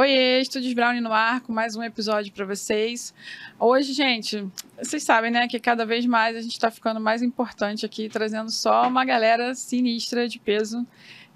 Oiê, Estúdios Brown no ar com mais um episódio para vocês. Hoje, gente, vocês sabem, né, que cada vez mais a gente está ficando mais importante aqui, trazendo só uma galera sinistra de peso.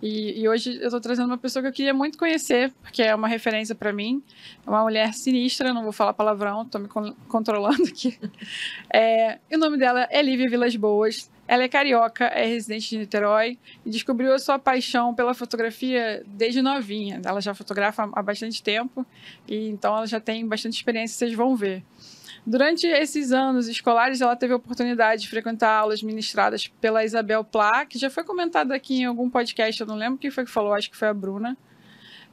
E, e hoje eu estou trazendo uma pessoa que eu queria muito conhecer, porque é uma referência para mim. É uma mulher sinistra, não vou falar palavrão, estou me con controlando aqui. É, o nome dela é Lívia Vilas Boas. Ela é carioca, é residente de Niterói e descobriu a sua paixão pela fotografia desde novinha. Ela já fotografa há bastante tempo e então ela já tem bastante experiência, vocês vão ver. Durante esses anos escolares, ela teve a oportunidade de frequentar aulas ministradas pela Isabel Plá, que já foi comentada aqui em algum podcast, eu não lembro quem foi que falou, acho que foi a Bruna.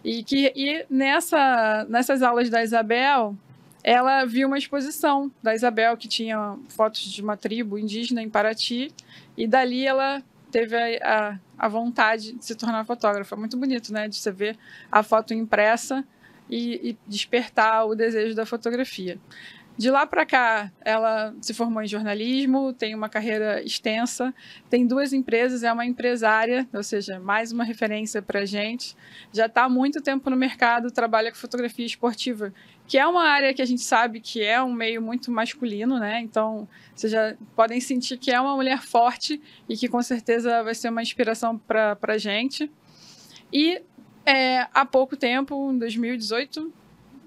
E que e nessa, nessas aulas da Isabel, ela viu uma exposição da Isabel que tinha fotos de uma tribo indígena em Paraty e dali ela teve a, a, a vontade de se tornar fotógrafa. Muito bonito, né? De você ver a foto impressa e, e despertar o desejo da fotografia. De lá para cá, ela se formou em jornalismo, tem uma carreira extensa, tem duas empresas, é uma empresária, ou seja, mais uma referência para a gente. Já está há muito tempo no mercado, trabalha com fotografia esportiva, que é uma área que a gente sabe que é um meio muito masculino, né? Então, vocês já podem sentir que é uma mulher forte e que com certeza vai ser uma inspiração para a gente. E é, há pouco tempo, em 2018,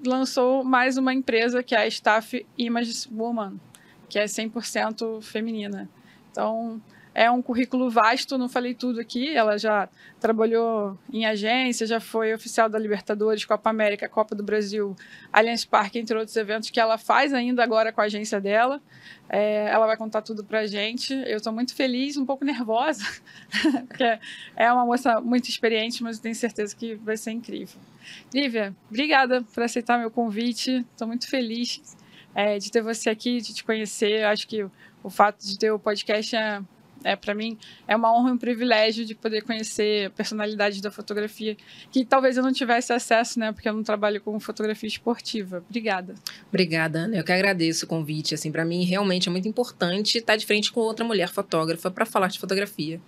lançou mais uma empresa que é a Staff Image Woman, que é 100% feminina. Então, é um currículo vasto, não falei tudo aqui. Ela já trabalhou em agência, já foi oficial da Libertadores, Copa América, Copa do Brasil, Allianz Parque, entre outros eventos que ela faz ainda agora com a agência dela. É, ela vai contar tudo pra gente. Eu estou muito feliz, um pouco nervosa, porque é uma moça muito experiente, mas tenho certeza que vai ser incrível. Lívia, obrigada por aceitar meu convite. Estou muito feliz é, de ter você aqui, de te conhecer. Acho que o fato de ter o podcast é é, para mim é uma honra e um privilégio de poder conhecer a personalidade da fotografia, que talvez eu não tivesse acesso, né, porque eu não trabalho com fotografia esportiva. Obrigada. Obrigada, Ana. Eu que agradeço o convite. Assim, para mim realmente é muito importante estar de frente com outra mulher fotógrafa para falar de fotografia.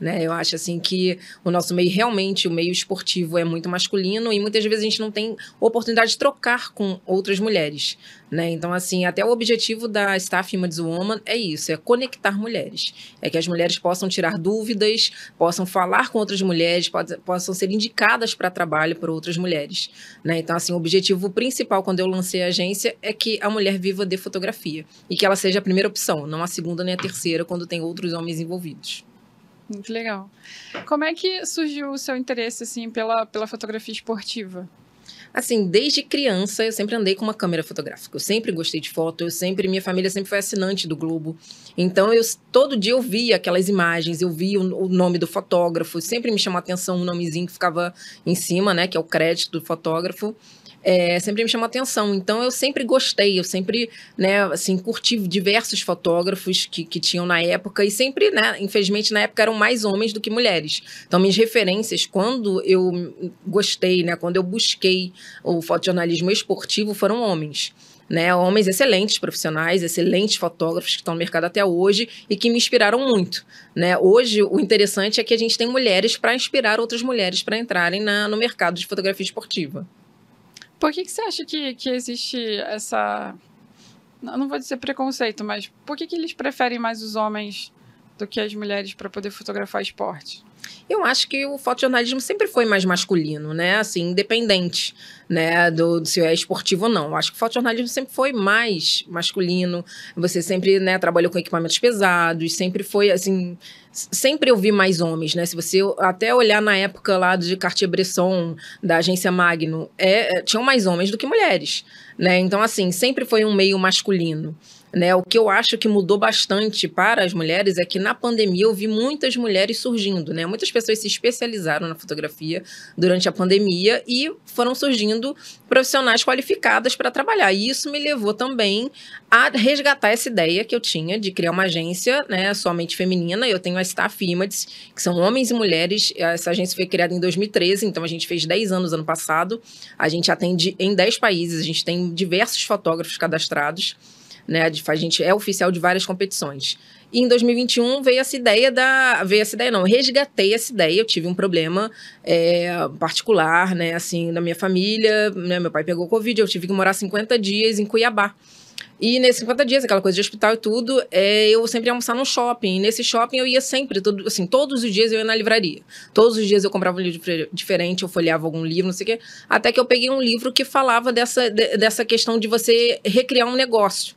Né? Eu acho assim que o nosso meio realmente, o meio esportivo é muito masculino e muitas vezes a gente não tem oportunidade de trocar com outras mulheres, né? Então assim, até o objetivo da Staff Images Woman é isso, é conectar mulheres, é que as mulheres possam tirar dúvidas, possam falar com outras mulheres, possam ser indicadas para trabalho por outras mulheres, né? Então assim, o objetivo principal quando eu lancei a agência é que a mulher viva de fotografia e que ela seja a primeira opção, não a segunda nem a terceira quando tem outros homens envolvidos. Muito legal. Como é que surgiu o seu interesse assim pela, pela fotografia esportiva? Assim, desde criança eu sempre andei com uma câmera fotográfica. Eu sempre gostei de foto, eu sempre, minha família sempre foi assinante do Globo. Então eu todo dia eu via aquelas imagens, eu via o, o nome do fotógrafo, sempre me chamou a atenção um nomezinho que ficava em cima, né, que é o crédito do fotógrafo é, sempre me chamou atenção. Então eu sempre gostei, eu sempre, né, assim, curti diversos fotógrafos que, que tinham na época e sempre, né, infelizmente na época eram mais homens do que mulheres. Então minhas referências, quando eu gostei, né, quando eu busquei o fotojornalismo esportivo, foram homens. Né, homens excelentes profissionais, excelentes fotógrafos que estão no mercado até hoje e que me inspiraram muito. Né? Hoje, o interessante é que a gente tem mulheres para inspirar outras mulheres para entrarem na, no mercado de fotografia esportiva. Por que, que você acha que, que existe essa. Não vou dizer preconceito, mas por que, que eles preferem mais os homens do que as mulheres para poder fotografar esporte? Eu acho que o fotojornalismo sempre foi mais masculino, né? Assim, independente, né, do, do se é esportivo ou não. Eu acho que o fotojornalismo sempre foi mais masculino. Você sempre, né, trabalhou com equipamentos pesados, sempre foi assim, sempre eu vi mais homens, né? Se você até olhar na época lá de Cartier-Bresson, da agência Magno, é, é, tinham mais homens do que mulheres, né? Então assim, sempre foi um meio masculino. Né, o que eu acho que mudou bastante para as mulheres é que na pandemia eu vi muitas mulheres surgindo, né? Muitas pessoas se especializaram na fotografia durante a pandemia e foram surgindo profissionais qualificadas para trabalhar. E isso me levou também a resgatar essa ideia que eu tinha de criar uma agência, né, somente feminina. Eu tenho a Staff Images, que são homens e mulheres. Essa agência foi criada em 2013, então a gente fez 10 anos ano passado. A gente atende em 10 países, a gente tem diversos fotógrafos cadastrados. Né? A gente é oficial de várias competições. E em 2021 veio essa ideia da. Veio essa ideia, não, resgatei essa ideia. Eu tive um problema é, particular, né, assim, na minha família. Né, meu pai pegou Covid, eu tive que morar 50 dias em Cuiabá. E nesses 50 dias, aquela coisa de hospital e tudo, é, eu sempre ia almoçar no shopping. E nesse shopping eu ia sempre, todo, assim, todos os dias eu ia na livraria. Todos os dias eu comprava um livro diferente, eu folheava algum livro, não sei o quê. Até que eu peguei um livro que falava dessa, de, dessa questão de você recriar um negócio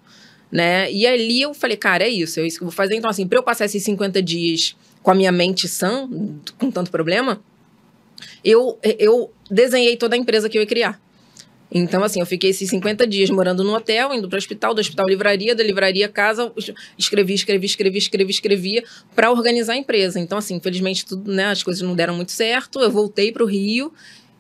né? E ali eu falei, cara, é isso, é isso que eu vou fazer. Então, assim, para eu passar esses 50 dias com a minha mente sã, com tanto problema, eu, eu desenhei toda a empresa que eu ia criar. Então, assim, eu fiquei esses 50 dias morando no hotel, indo para o hospital, do hospital livraria, da livraria casa, escrevi, escrevi, escrevi, escrevi, escrevia para organizar a empresa. Então, assim, infelizmente, tudo, né, as coisas não deram muito certo. Eu voltei para o Rio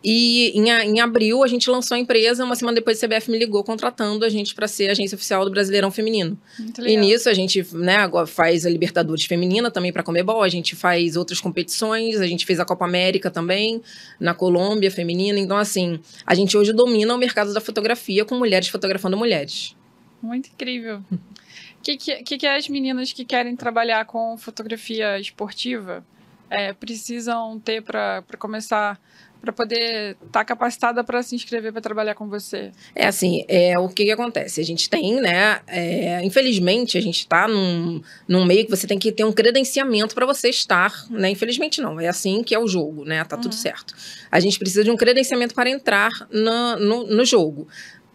e em, em, abril a gente lançou a empresa, uma semana depois a CBF me ligou contratando a gente para ser agência oficial do Brasileirão Feminino. E nisso a gente né, agora faz a Libertadores Feminina também para Comebol, a gente faz outras competições, a gente fez a Copa América também, na Colômbia Feminina. Então, assim, a gente hoje domina o mercado da fotografia com mulheres fotografando mulheres. Muito incrível. O que, que, que as meninas que querem trabalhar com fotografia esportiva é, precisam ter para começar para poder estar tá capacitada para se inscrever para trabalhar com você? É assim, é o que, que acontece. A gente tem, né? É, infelizmente, a gente está num, num meio que você tem que ter um credenciamento para você estar, né? Infelizmente não, é assim que é o jogo, né? Tá uhum. tudo certo. A gente precisa de um credenciamento para entrar no, no, no jogo.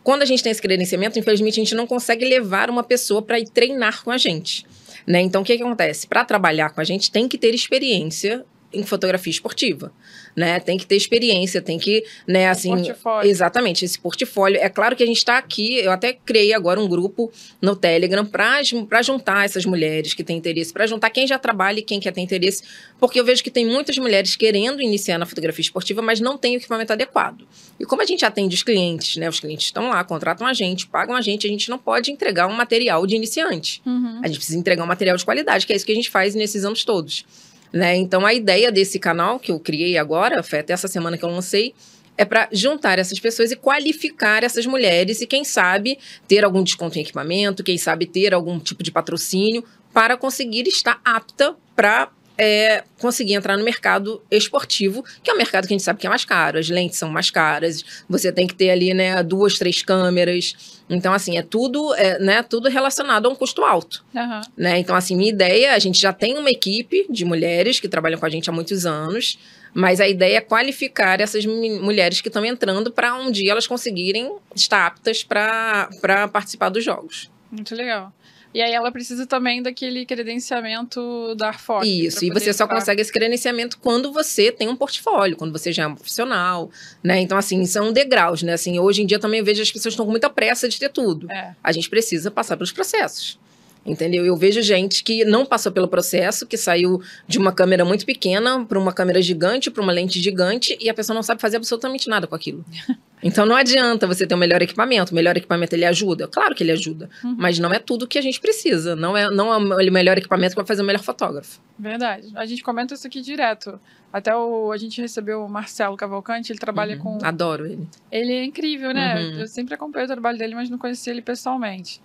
Quando a gente tem esse credenciamento, infelizmente a gente não consegue levar uma pessoa para ir treinar com a gente. Né? Então, o que, que acontece? Para trabalhar com a gente, tem que ter experiência em fotografia esportiva né? Tem que ter experiência, tem que, né, assim, portfólio. exatamente, esse portfólio. É claro que a gente está aqui, eu até criei agora um grupo no Telegram para juntar essas mulheres que têm interesse, para juntar quem já trabalha e quem quer ter interesse, porque eu vejo que tem muitas mulheres querendo iniciar na fotografia esportiva, mas não tem o equipamento adequado. E como a gente atende os clientes, né? Os clientes estão lá, contratam a gente, pagam a gente, a gente não pode entregar um material de iniciante. Uhum. A gente precisa entregar um material de qualidade, que é isso que a gente faz nesses anos todos. Né? Então, a ideia desse canal que eu criei agora, foi até essa semana que eu lancei, é para juntar essas pessoas e qualificar essas mulheres e, quem sabe, ter algum desconto em equipamento, quem sabe ter algum tipo de patrocínio para conseguir estar apta para é, conseguir entrar no mercado esportivo, que é um mercado que a gente sabe que é mais caro, as lentes são mais caras, você tem que ter ali, né, duas, três câmeras. Então, assim, é tudo, é, né, tudo relacionado a um custo alto. Uhum. Né? Então, assim, minha ideia, a gente já tem uma equipe de mulheres que trabalham com a gente há muitos anos, mas a ideia é qualificar essas mulheres que estão entrando para um dia elas conseguirem estar aptas para participar dos jogos. Muito legal. E aí ela precisa também daquele credenciamento da Arfoc. Isso, e você só consegue esse credenciamento quando você tem um portfólio, quando você já é um profissional, né? Então, assim, são degraus, né? Assim, hoje em dia também eu vejo as pessoas estão com muita pressa de ter tudo. É. A gente precisa passar pelos processos. Entendeu? Eu vejo gente que não passou pelo processo, que saiu de uma câmera muito pequena para uma câmera gigante, para uma lente gigante, e a pessoa não sabe fazer absolutamente nada com aquilo. Então não adianta você ter o um melhor equipamento. O melhor equipamento ele ajuda? Claro que ele ajuda. Uhum. Mas não é tudo que a gente precisa. Não é, não é o melhor equipamento para fazer o melhor fotógrafo. Verdade. A gente comenta isso aqui direto. Até o, a gente recebeu o Marcelo Cavalcante, ele trabalha uhum. com. Adoro ele. Ele é incrível, né? Uhum. Eu sempre acompanho o trabalho dele, mas não conheci ele pessoalmente.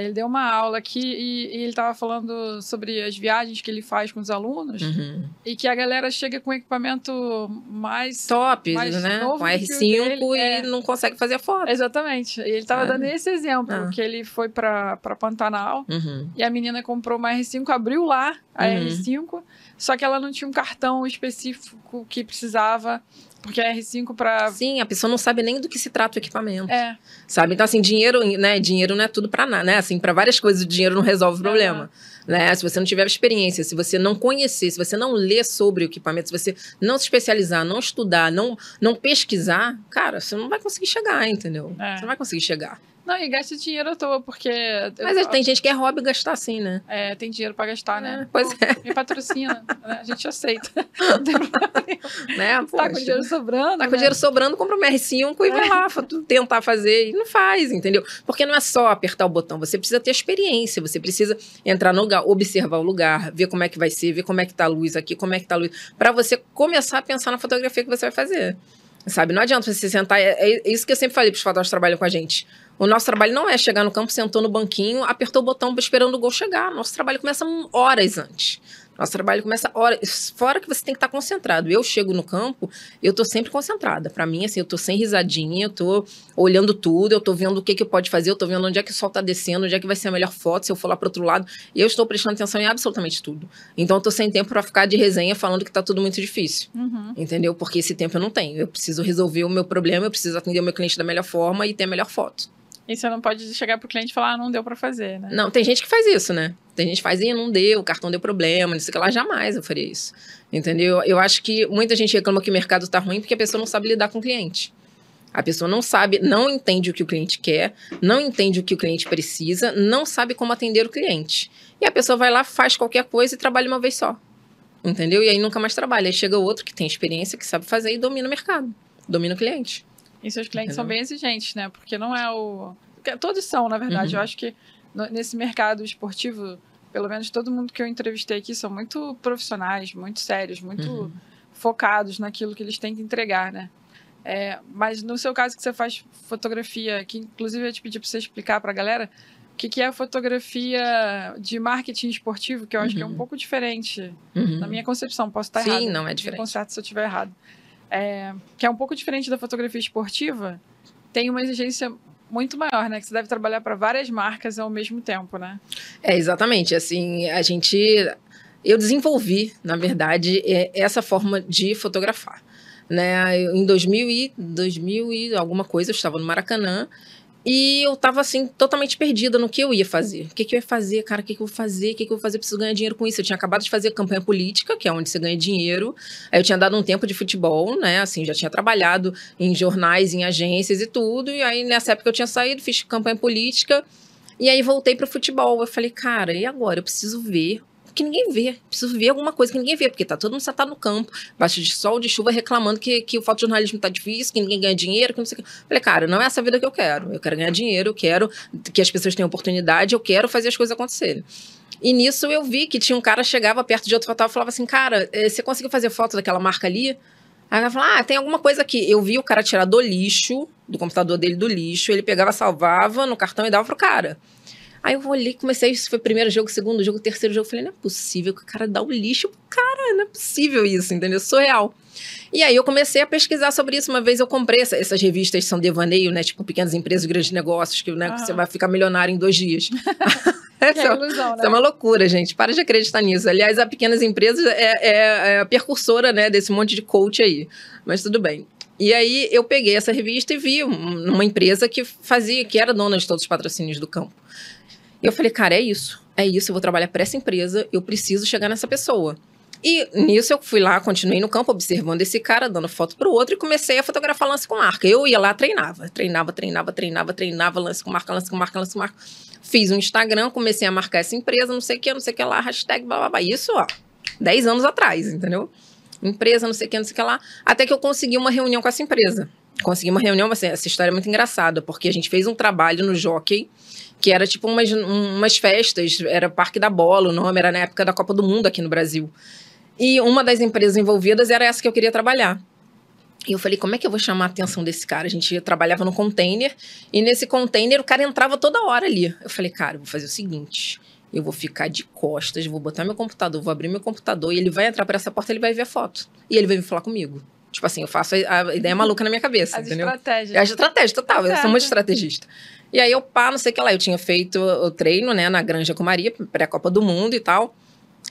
Ele deu uma aula aqui e, e ele estava falando sobre as viagens que ele faz com os alunos uhum. e que a galera chega com equipamento mais top, mais né? com R5 e é. não consegue fazer foto. Exatamente. E ele estava dando esse exemplo ah. que ele foi para Pantanal uhum. e a menina comprou uma R5, abriu lá a uhum. R5, só que ela não tinha um cartão específico que precisava porque a R5 para Sim, a pessoa não sabe nem do que se trata o equipamento. É. Sabe? Então assim, dinheiro, né, dinheiro não é tudo para nada, né? Assim, para várias coisas o dinheiro não resolve o problema. Né? Se você não tiver experiência, se você não conhecer, se você não ler sobre o equipamento, se você não se especializar, não estudar, não, não pesquisar, cara, você não vai conseguir chegar, entendeu? É. Você não vai conseguir chegar. Não, e gasta dinheiro à toa, porque. Mas eu, tem gente que é hobby gastar assim, né? É, tem dinheiro pra gastar, né? É, pois é. Me patrocina, né? A gente aceita. Não tem problema. Né? Tá com dinheiro sobrando. Tá né? com dinheiro sobrando, compra um R5 e vai é. lá tentar fazer. E não faz, entendeu? Porque não é só apertar o botão, você precisa ter experiência, você precisa entrar no lugar, observar o lugar, ver como é que vai ser, ver como é que tá a luz aqui, como é que tá a luz. Pra você começar a pensar na fotografia que você vai fazer. Sabe? Não adianta você sentar. É, é isso que eu sempre falei para os fotógrafos que trabalham com a gente. O nosso trabalho não é chegar no campo, sentou no banquinho, apertou o botão esperando o gol chegar. Nosso trabalho começa horas antes. Nosso trabalho começa horas. Fora que você tem que estar concentrado. Eu chego no campo, eu tô sempre concentrada. Para mim, assim, eu tô sem risadinha, eu tô olhando tudo, eu tô vendo o que que pode fazer, eu tô vendo onde é que o sol tá descendo, onde é que vai ser a melhor foto, se eu for lá pro outro lado. Eu estou prestando atenção em absolutamente tudo. Então, eu tô sem tempo para ficar de resenha falando que tá tudo muito difícil. Uhum. Entendeu? Porque esse tempo eu não tenho. Eu preciso resolver o meu problema, eu preciso atender o meu cliente da melhor forma e ter a melhor foto. E você não pode chegar pro cliente e falar, ah, não deu para fazer, né? Não, tem gente que faz isso, né? Tem gente que faz, e não deu, o cartão deu problema, não sei o que lá, jamais eu faria isso. Entendeu? Eu acho que muita gente reclama que o mercado tá ruim porque a pessoa não sabe lidar com o cliente. A pessoa não sabe, não entende o que o cliente quer, não entende o que o cliente precisa, não sabe como atender o cliente. E a pessoa vai lá, faz qualquer coisa e trabalha uma vez só. Entendeu? E aí nunca mais trabalha. Aí chega outro que tem experiência, que sabe fazer e domina o mercado, domina o cliente. E seus clientes Entendeu? são bem exigentes, né? Porque não é o. Todos são, na verdade. Uhum. Eu acho que nesse mercado esportivo, pelo menos todo mundo que eu entrevistei aqui são muito profissionais, muito sérios, muito uhum. focados naquilo que eles têm que entregar, né? É, mas no seu caso que você faz fotografia, que inclusive eu te pedi para você explicar para a galera o que, que é a fotografia de marketing esportivo, que eu acho uhum. que é um uhum. pouco diferente uhum. na minha concepção. Posso estar Sim, errado. Sim, não é diferente. Me se eu estiver errado é, que é um pouco diferente da fotografia esportiva, tem uma exigência muito maior, né? Que você deve trabalhar para várias marcas ao mesmo tempo, né? É, exatamente. Assim, a gente. Eu desenvolvi, na verdade, é, essa forma de fotografar. Né? Em 2000 e, 2000 e alguma coisa, eu estava no Maracanã e eu tava assim, totalmente perdida no que eu ia fazer. O que, que eu ia fazer, cara? O que, que eu vou fazer? O que, que eu vou fazer? Eu preciso ganhar dinheiro com isso. Eu tinha acabado de fazer campanha política, que é onde você ganha dinheiro. Aí eu tinha dado um tempo de futebol, né? Assim, já tinha trabalhado em jornais, em agências e tudo. E aí, nessa época, eu tinha saído, fiz campanha política. E aí voltei pro futebol. Eu falei, cara, e agora? Eu preciso ver que ninguém vê. Preciso ver alguma coisa que ninguém vê, porque tá todo mundo sentado no campo, baixo de sol, de chuva, reclamando que, que o fotojornalismo tá difícil, que ninguém ganha dinheiro, que não sei o que. Falei, cara, não é essa vida que eu quero. Eu quero ganhar dinheiro, eu quero que as pessoas tenham oportunidade, eu quero fazer as coisas acontecerem. E nisso eu vi que tinha um cara chegava perto de outro fotógrafo e falava assim, cara, eh, você conseguiu fazer foto daquela marca ali? Aí ela falou, ah, tem alguma coisa aqui. Eu vi o cara tirar do lixo, do computador dele do lixo, ele pegava, salvava no cartão e dava pro cara. Aí eu olhei, comecei, isso foi primeiro jogo, segundo jogo, terceiro jogo. Falei, não é possível que o cara dá o lixo pro cara, não é possível isso, entendeu? Surreal. E aí eu comecei a pesquisar sobre isso. Uma vez eu comprei essa, essas revistas são devaneio, né? Tipo, pequenas empresas, grandes negócios, que né, você vai ficar milionário em dois dias. Essa é, ilusão, né? Isso é uma loucura, gente. Para de acreditar nisso. Aliás, a Pequenas Empresas é, é, é a percursora, né, desse monte de coach aí. Mas tudo bem. E aí eu peguei essa revista e vi uma empresa que fazia, que era dona de todos os patrocínios do campo. E eu falei, cara, é isso. É isso, eu vou trabalhar para essa empresa, eu preciso chegar nessa pessoa. E nisso eu fui lá, continuei no campo observando esse cara, dando foto pro outro e comecei a fotografar lance com marca. Eu ia lá, treinava, treinava, treinava, treinava, treinava, lance com marca, lance com marca, lance com marca. Fiz um Instagram, comecei a marcar essa empresa, não sei o que, não sei o que lá, hashtag, blá, blá, blá. Isso, ó, 10 anos atrás, entendeu? Empresa, não sei o que, não sei o que lá. Até que eu consegui uma reunião com essa empresa. Consegui uma reunião, assim, essa história é muito engraçada, porque a gente fez um trabalho no Jockey, que era tipo umas, umas festas, era Parque da Bola, o nome era na época da Copa do Mundo aqui no Brasil. E uma das empresas envolvidas era essa que eu queria trabalhar. E eu falei, como é que eu vou chamar a atenção desse cara? A gente trabalhava no container, e nesse container o cara entrava toda hora ali. Eu falei, cara, eu vou fazer o seguinte: eu vou ficar de costas, vou botar meu computador, vou abrir meu computador, e ele vai entrar por essa porta, ele vai ver a foto. E ele vai vir falar comigo. Tipo assim, eu faço a, ideia maluca na minha cabeça, As entendeu? Estratégia. É a estratégia, total. Tá eu sou muito estrategista. E aí eu, pá, não sei o que lá. Eu tinha feito o treino, né, na Granja com Maria, pré-Copa do Mundo e tal.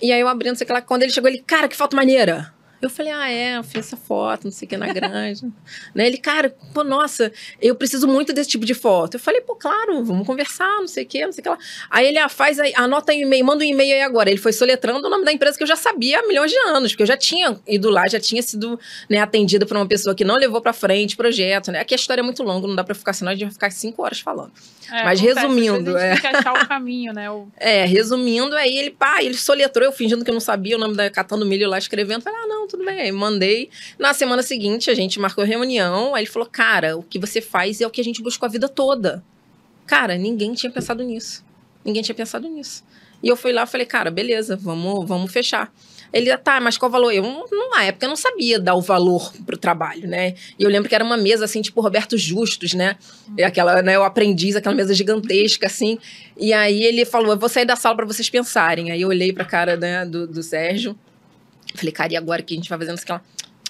E aí eu abri, não sei o que lá. Quando ele chegou, ele, cara, que foto maneira. Eu falei, ah, é, eu fiz essa foto, não sei o que, na granja. né? Ele, cara, pô, nossa, eu preciso muito desse tipo de foto. Eu falei, pô, claro, vamos conversar, não sei o que, não sei o que lá. Aí ele, ah, faz aí, anota aí e-mail, manda um e-mail aí agora. Ele foi soletrando o nome da empresa que eu já sabia há milhões de anos, porque eu já tinha ido lá, já tinha sido né, atendida por uma pessoa que não levou pra frente o projeto, né? Aqui a história é muito longa, não dá pra ficar, senão a gente vai ficar cinco horas falando. É, Mas acontece, resumindo. É... Tem que achar o caminho, né? O... É, resumindo, aí ele, pá, ele soletrou, eu fingindo que eu não sabia o nome da Catando Milho lá escrevendo. Falei, ah, não, tudo bem. Mandei. Na semana seguinte, a gente marcou reunião. Aí ele falou, cara, o que você faz é o que a gente buscou a vida toda. Cara, ninguém tinha pensado nisso. Ninguém tinha pensado nisso. E eu fui lá e falei, cara, beleza, vamos, vamos fechar. Ele, tá, mas qual o valor? Eu, numa época, eu não sabia dar o valor pro trabalho, né? E eu lembro que era uma mesa, assim, tipo Roberto Justus, né? E aquela, né, o aprendiz, aquela mesa gigantesca, assim. E aí ele falou, eu vou sair da sala para vocês pensarem. Aí eu olhei pra cara, né, do, do Sérgio. Falei, cara, e agora que a gente vai fazendo aquela...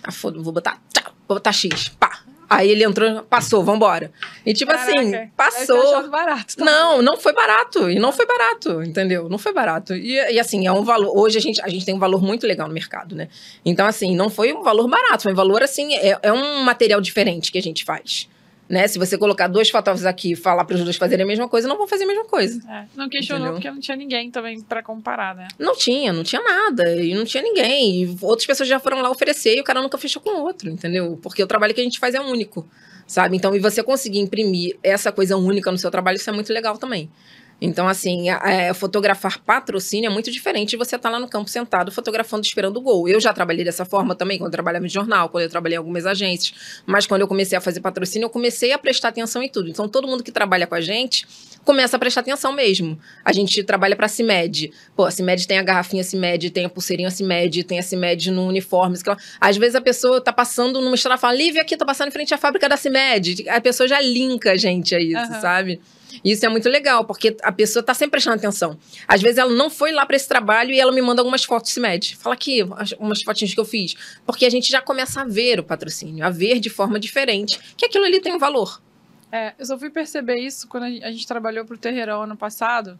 Ah, foda, vou botar, tchau, vou botar X, pá. Aí ele entrou, passou, vambora. E tipo Caraca, assim, passou. barato. tá? Não, não foi barato. E não foi barato, entendeu? Não foi barato. E, e, assim, é um valor. Hoje a gente, a gente tem um valor muito legal no mercado, né? Então, assim, não foi um valor barato, foi um valor assim, é, é um material diferente que a gente faz. Né? Se você colocar dois fotógrafos aqui e falar para os dois fazerem a mesma coisa, não vão fazer a mesma coisa. É, não questionou Entendeu? porque não tinha ninguém também pra comparar, né? Não tinha, não tinha nada. E não tinha ninguém. E outras pessoas já foram lá oferecer e o cara nunca fechou com o outro, entendeu? Porque o trabalho que a gente faz é único, sabe? Então, e você conseguir imprimir essa coisa única no seu trabalho, isso é muito legal também. Então, assim, é, fotografar patrocínio é muito diferente de você estar lá no campo sentado fotografando, esperando o gol. Eu já trabalhei dessa forma também, quando eu trabalhava em jornal, quando eu trabalhei em algumas agências. Mas quando eu comecei a fazer patrocínio, eu comecei a prestar atenção em tudo. Então, todo mundo que trabalha com a gente começa a prestar atenção mesmo. A gente trabalha para a CIMED. Pô, a CIMED tem a garrafinha CIMED, tem a pulseirinha CIMED, tem a CIMED no uniforme. Às vezes a pessoa tá passando numa estrada e fala, Lívia, aqui, tô passando em frente à fábrica da CIMED. A pessoa já linka a gente a isso, Aham. sabe? E Isso é muito legal, porque a pessoa tá sempre prestando atenção. Às vezes ela não foi lá para esse trabalho e ela me manda algumas fotos CIMED. Fala aqui, as- umas fotinhas que eu fiz. Porque a gente já começa a ver o patrocínio, a ver de forma diferente, que aquilo ali tem um valor. É, eu só fui perceber isso quando a gente, trabalhou pro Terreirão ano passado.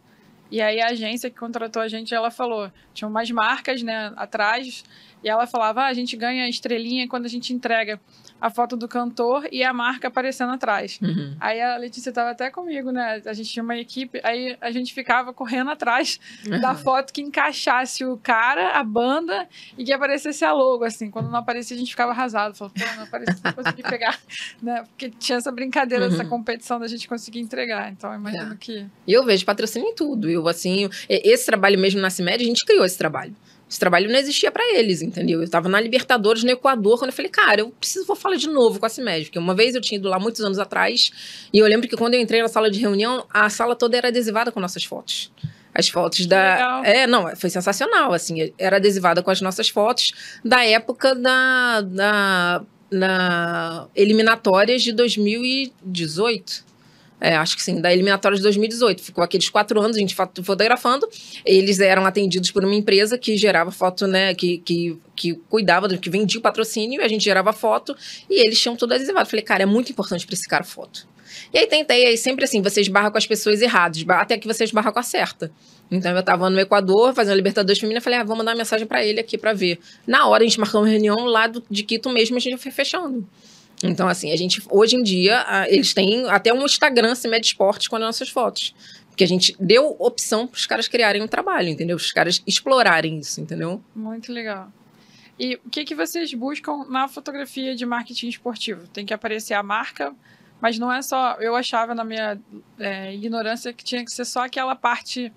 E aí a agência que contratou a gente, ela falou, tinha umas marcas, né, atrás, e ela falava, ah, a gente ganha estrelinha quando a gente entrega a foto do cantor e a marca aparecendo atrás. Uhum. Aí a Letícia tava até comigo, né? A gente tinha uma equipe, aí a gente ficava correndo atrás da foto que encaixasse o cara, a banda e que aparecesse a logo, assim. Quando não aparecia, a gente ficava arrasado. Falava, pô, não aparecia, não consegui pegar, né? Porque tinha essa brincadeira, essa Uhum. competição da gente conseguir entregar. Então, eu imagino É. que... E eu vejo patrocínio em tudo. Eu, assim, esse trabalho mesmo na CIMED, a gente criou esse trabalho. Esse trabalho não existia para eles, entendeu? Eu tava na Libertadores, no Equador, quando eu falei, cara, eu preciso, vou falar de novo com a CIMED. Porque uma vez eu tinha ido lá muitos anos atrás, e eu lembro que quando eu entrei na sala de reunião, a sala toda era adesivada com nossas fotos. As fotos da. legal. É, não, foi sensacional, assim. Era adesivada com as nossas fotos da época da. da na eliminatórias de 2018. É, acho que sim, da eliminatória de 2018. Ficou aqueles quatro anos a gente foto- fotografando. Eles eram atendidos por uma empresa que gerava foto, né? Que, que, que cuidava, que vendia o patrocínio, e a gente gerava foto e eles tinham tudo adesivado. Falei, cara, é muito importante para esse cara foto. E aí tentei, aí sempre assim, você esbarra com as pessoas erradas, até que você esbarra com a certa. Então eu tava no Equador fazendo a Libertadores Feminina, falei, ah, vou mandar uma mensagem para ele aqui para ver. Na hora a gente marcou uma reunião lá do, de Quito mesmo, a gente foi fechando. Então, assim, a gente, hoje em dia, eles têm até um Instagram, Cimed Esportes, com as nossas fotos. Porque a gente deu opção para os caras criarem um trabalho, entendeu? Os caras explorarem isso, entendeu? Muito legal. E o que, que vocês buscam na fotografia de marketing esportivo? Tem que aparecer a marca, mas não é só. Eu achava na minha é, ignorância que tinha que ser só aquela parte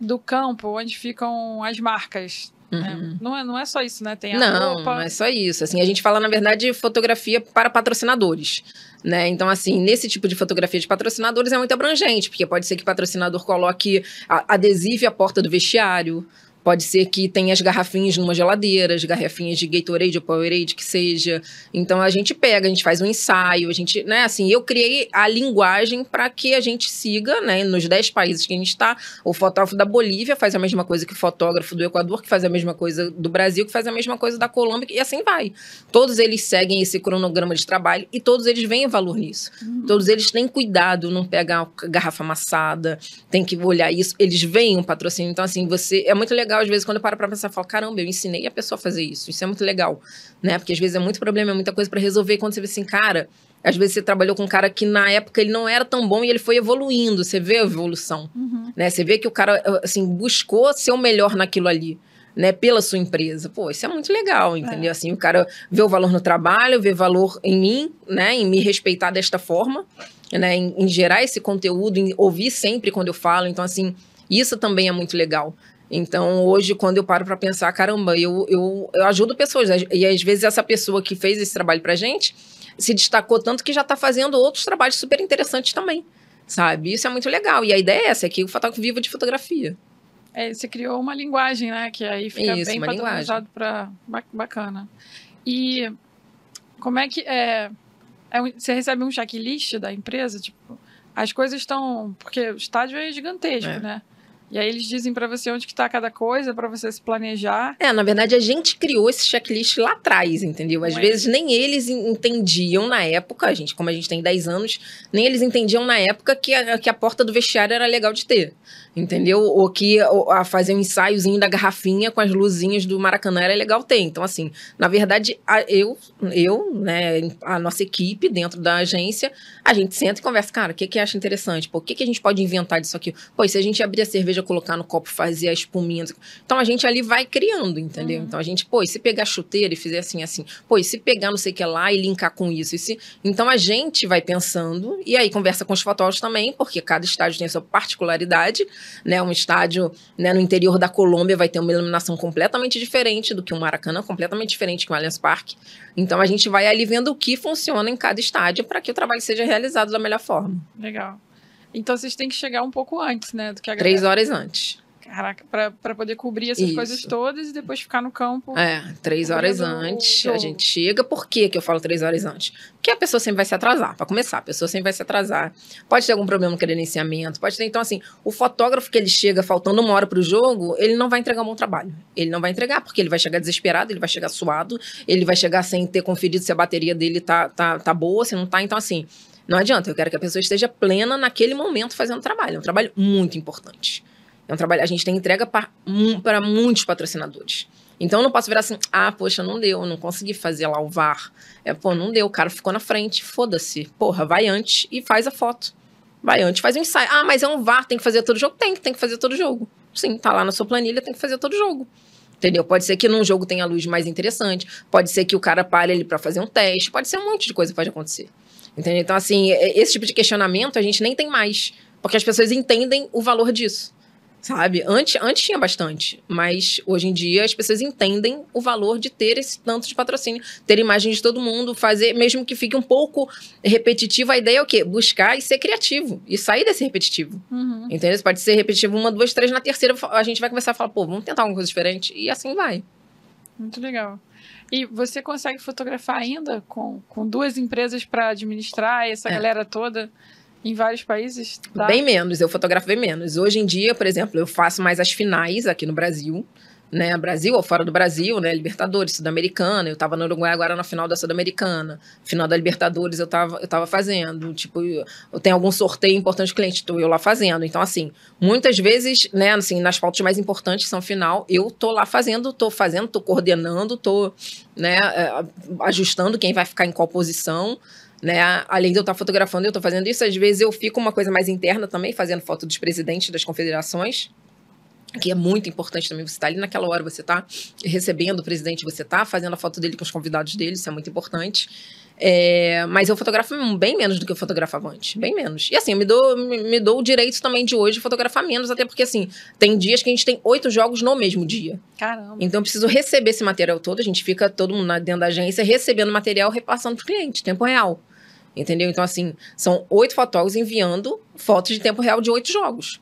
do campo onde ficam as marcas. Né? Uhum. Não, é, não é só isso, né? Tem a Não, roupa. não é só isso. Assim, a gente fala, na verdade, de fotografia para patrocinadores. Né? Então, assim, nesse tipo de fotografia de patrocinadores é muito abrangente, porque pode ser que o patrocinador coloque a- adesive a porta do vestiário, pode ser que tenha as garrafinhas numa geladeira, as garrafinhas de Gatorade ou Powerade, que seja. Então, a gente pega, a gente faz um ensaio, a gente, né, assim, eu criei a linguagem para que a gente siga, né, nos 10 países que a gente está. O fotógrafo da Bolívia faz a mesma coisa que o fotógrafo do Equador, que faz a mesma coisa do Brasil, que faz a mesma coisa da Colômbia, e assim vai. Todos eles seguem esse cronograma de trabalho e todos eles veem valor nisso. Todos eles têm cuidado, não pegar a garrafa amassada, tem que olhar isso. Eles veem um patrocínio. Então, assim, você. É muito legal, às vezes, quando eu paro pra pensar, eu falo, caramba, eu ensinei a pessoa a fazer isso. Isso é muito legal. Né? Porque às vezes é muito problema, é muita coisa pra resolver. E quando você vê assim, cara. Às vezes você trabalhou com um cara que na época ele não era tão bom e ele foi evoluindo. Você vê a evolução Uhum. né? Você vê que o cara, assim, buscou ser o melhor naquilo ali, né? Pela sua empresa. Pô, isso é muito legal, entendeu? Assim, o cara vê o valor no trabalho, vê valor em mim, né? Em me respeitar desta forma, né? Em, em gerar esse conteúdo, em ouvir sempre quando eu falo. Então, assim, isso também é muito legal. Então, hoje, quando eu paro para pensar, caramba, eu, eu, eu ajudo pessoas. E às vezes essa pessoa que fez esse trabalho pra gente se destacou tanto que já está fazendo outros trabalhos super interessantes também. Sabe? Isso é muito legal. E a ideia é essa, é que o fotógrafo viva de fotografia. É, você criou uma linguagem, né? Que aí fica Isso, bem padronizado para bacana. E como é que é, é você recebe um checklist da empresa, tipo, as coisas estão porque o estádio é gigantesco, É. né? E aí eles dizem para você onde que tá cada coisa para você se planejar. É, na verdade, a gente criou esse checklist lá atrás, entendeu? Às é vezes nem eles en- entendiam na época, a gente, como a gente tem 10 anos, nem eles entendiam na época que a, que a porta do vestiário era legal de ter. Entendeu? Ou que o- a fazer um ensaiozinho da garrafinha com as luzinhas do Maracanã era legal ter. Então, assim, na verdade, a- eu, eu, né, a nossa equipe dentro da agência, a gente senta e conversa, cara, o que que acha interessante? Pô, o que que a gente pode inventar disso aqui? Pô, se a gente abrir a cerveja, colocar no copo, fazer a espuminha. Então a gente ali vai criando, entendeu? Uhum. Então a gente, pô, e se pegar chuteira e fizer assim, assim, pô, e se pegar não sei o que lá e linkar com isso, e se... Então a gente vai pensando e aí conversa com os fotógrafos também, porque cada estádio tem a sua particularidade, né? Um estádio né, no interior da Colômbia vai ter uma iluminação completamente diferente do que um Maracanã, completamente diferente que o Allianz Parque. Então a gente vai ali vendo o que funciona em cada estádio para que o trabalho seja realizado da melhor forma. Legal. Então vocês têm que chegar um pouco antes, né, do que a galera. Três horas antes. Caraca, pra poder cobrir essas Isso. coisas todas e depois ficar no campo. É, três horas antes a gente chega. Por que, que eu falo três horas antes? Porque a pessoa sempre vai se atrasar. Para começar, a pessoa sempre vai se atrasar. Pode ter algum problema no credenciamento, pode ter. Então, assim, o fotógrafo que ele chega faltando uma hora para o jogo, ele não vai entregar um bom trabalho. Ele não vai entregar, porque ele vai chegar desesperado, ele vai chegar suado, ele vai chegar sem ter conferido se a bateria dele tá, tá, tá boa, se não tá. Então, assim, não adianta. Eu quero que a pessoa esteja plena naquele momento fazendo o trabalho. É um trabalho muito importante. É um trabalho, a gente tem entrega para muitos patrocinadores. Então eu não posso virar assim, ah, poxa, não deu, não consegui fazer lá o VAR. É, pô, não deu, o cara ficou na frente, foda-se. Porra, vai antes e faz a foto. Vai antes, faz um ensaio. Ah, mas é um VAR, tem que fazer todo jogo? Tem, tem que fazer todo jogo. Sim, tá lá na sua planilha, tem que fazer todo jogo. Entendeu? Pode ser que num jogo tenha luz mais interessante, pode ser que o cara pare ali para fazer um teste, pode ser um monte de coisa que pode acontecer. Entendeu? Então, assim, é- esse tipo de questionamento a gente nem tem mais, porque as pessoas entendem o valor disso. Sabe? Antes, antes tinha bastante, mas hoje em dia as pessoas entendem o valor de ter esse tanto de patrocínio, ter imagem de todo mundo, fazer, mesmo que fique um pouco repetitivo, a ideia é o quê? Buscar e ser criativo e sair desse repetitivo. Uhum. Entendeu? Pode ser repetitivo uma, duas, três, na terceira a gente vai começar a falar, pô, vamos tentar alguma coisa diferente e assim vai. Muito legal. E você consegue fotografar ainda com, com duas empresas para administrar essa É. galera toda em vários países? Dá? Bem menos, eu fotografo bem menos. Hoje em dia, por exemplo, eu faço mais as finais aqui no Brasil, né? Brasil ou fora do Brasil, né? Libertadores, Sul-Americana. Eu tava no Uruguai agora na final da Sul-Americana. Final da Libertadores eu tava, eu tava fazendo. Tipo, eu tenho algum sorteio importante de cliente, tô eu lá fazendo. Então, assim, muitas vezes, né, assim, nas fotos mais importantes, são final, eu tô lá fazendo, tô fazendo, tô coordenando, tô, né, eh, ajustando quem vai ficar em qual posição né? Além de eu estar fotografando, eu estou fazendo isso. Às vezes eu fico uma coisa mais interna também, fazendo foto dos presidentes das confederações, que é muito importante também. Você está ali naquela hora, você está recebendo o presidente, você está fazendo a foto dele com os convidados dele, isso é muito importante. É, mas eu fotografo bem menos do que eu fotografava antes, bem menos. E assim, eu me dou, me, me dou o direito também de hoje fotografar menos, até porque assim, tem dias que a gente tem oito jogos no mesmo dia. Caramba. Então eu preciso receber esse material todo, a gente fica todo mundo dentro da agência recebendo material, repassando para o cliente, tempo real. Entendeu? Então, assim, são oito fotógrafos enviando fotos de tempo real de oito jogos.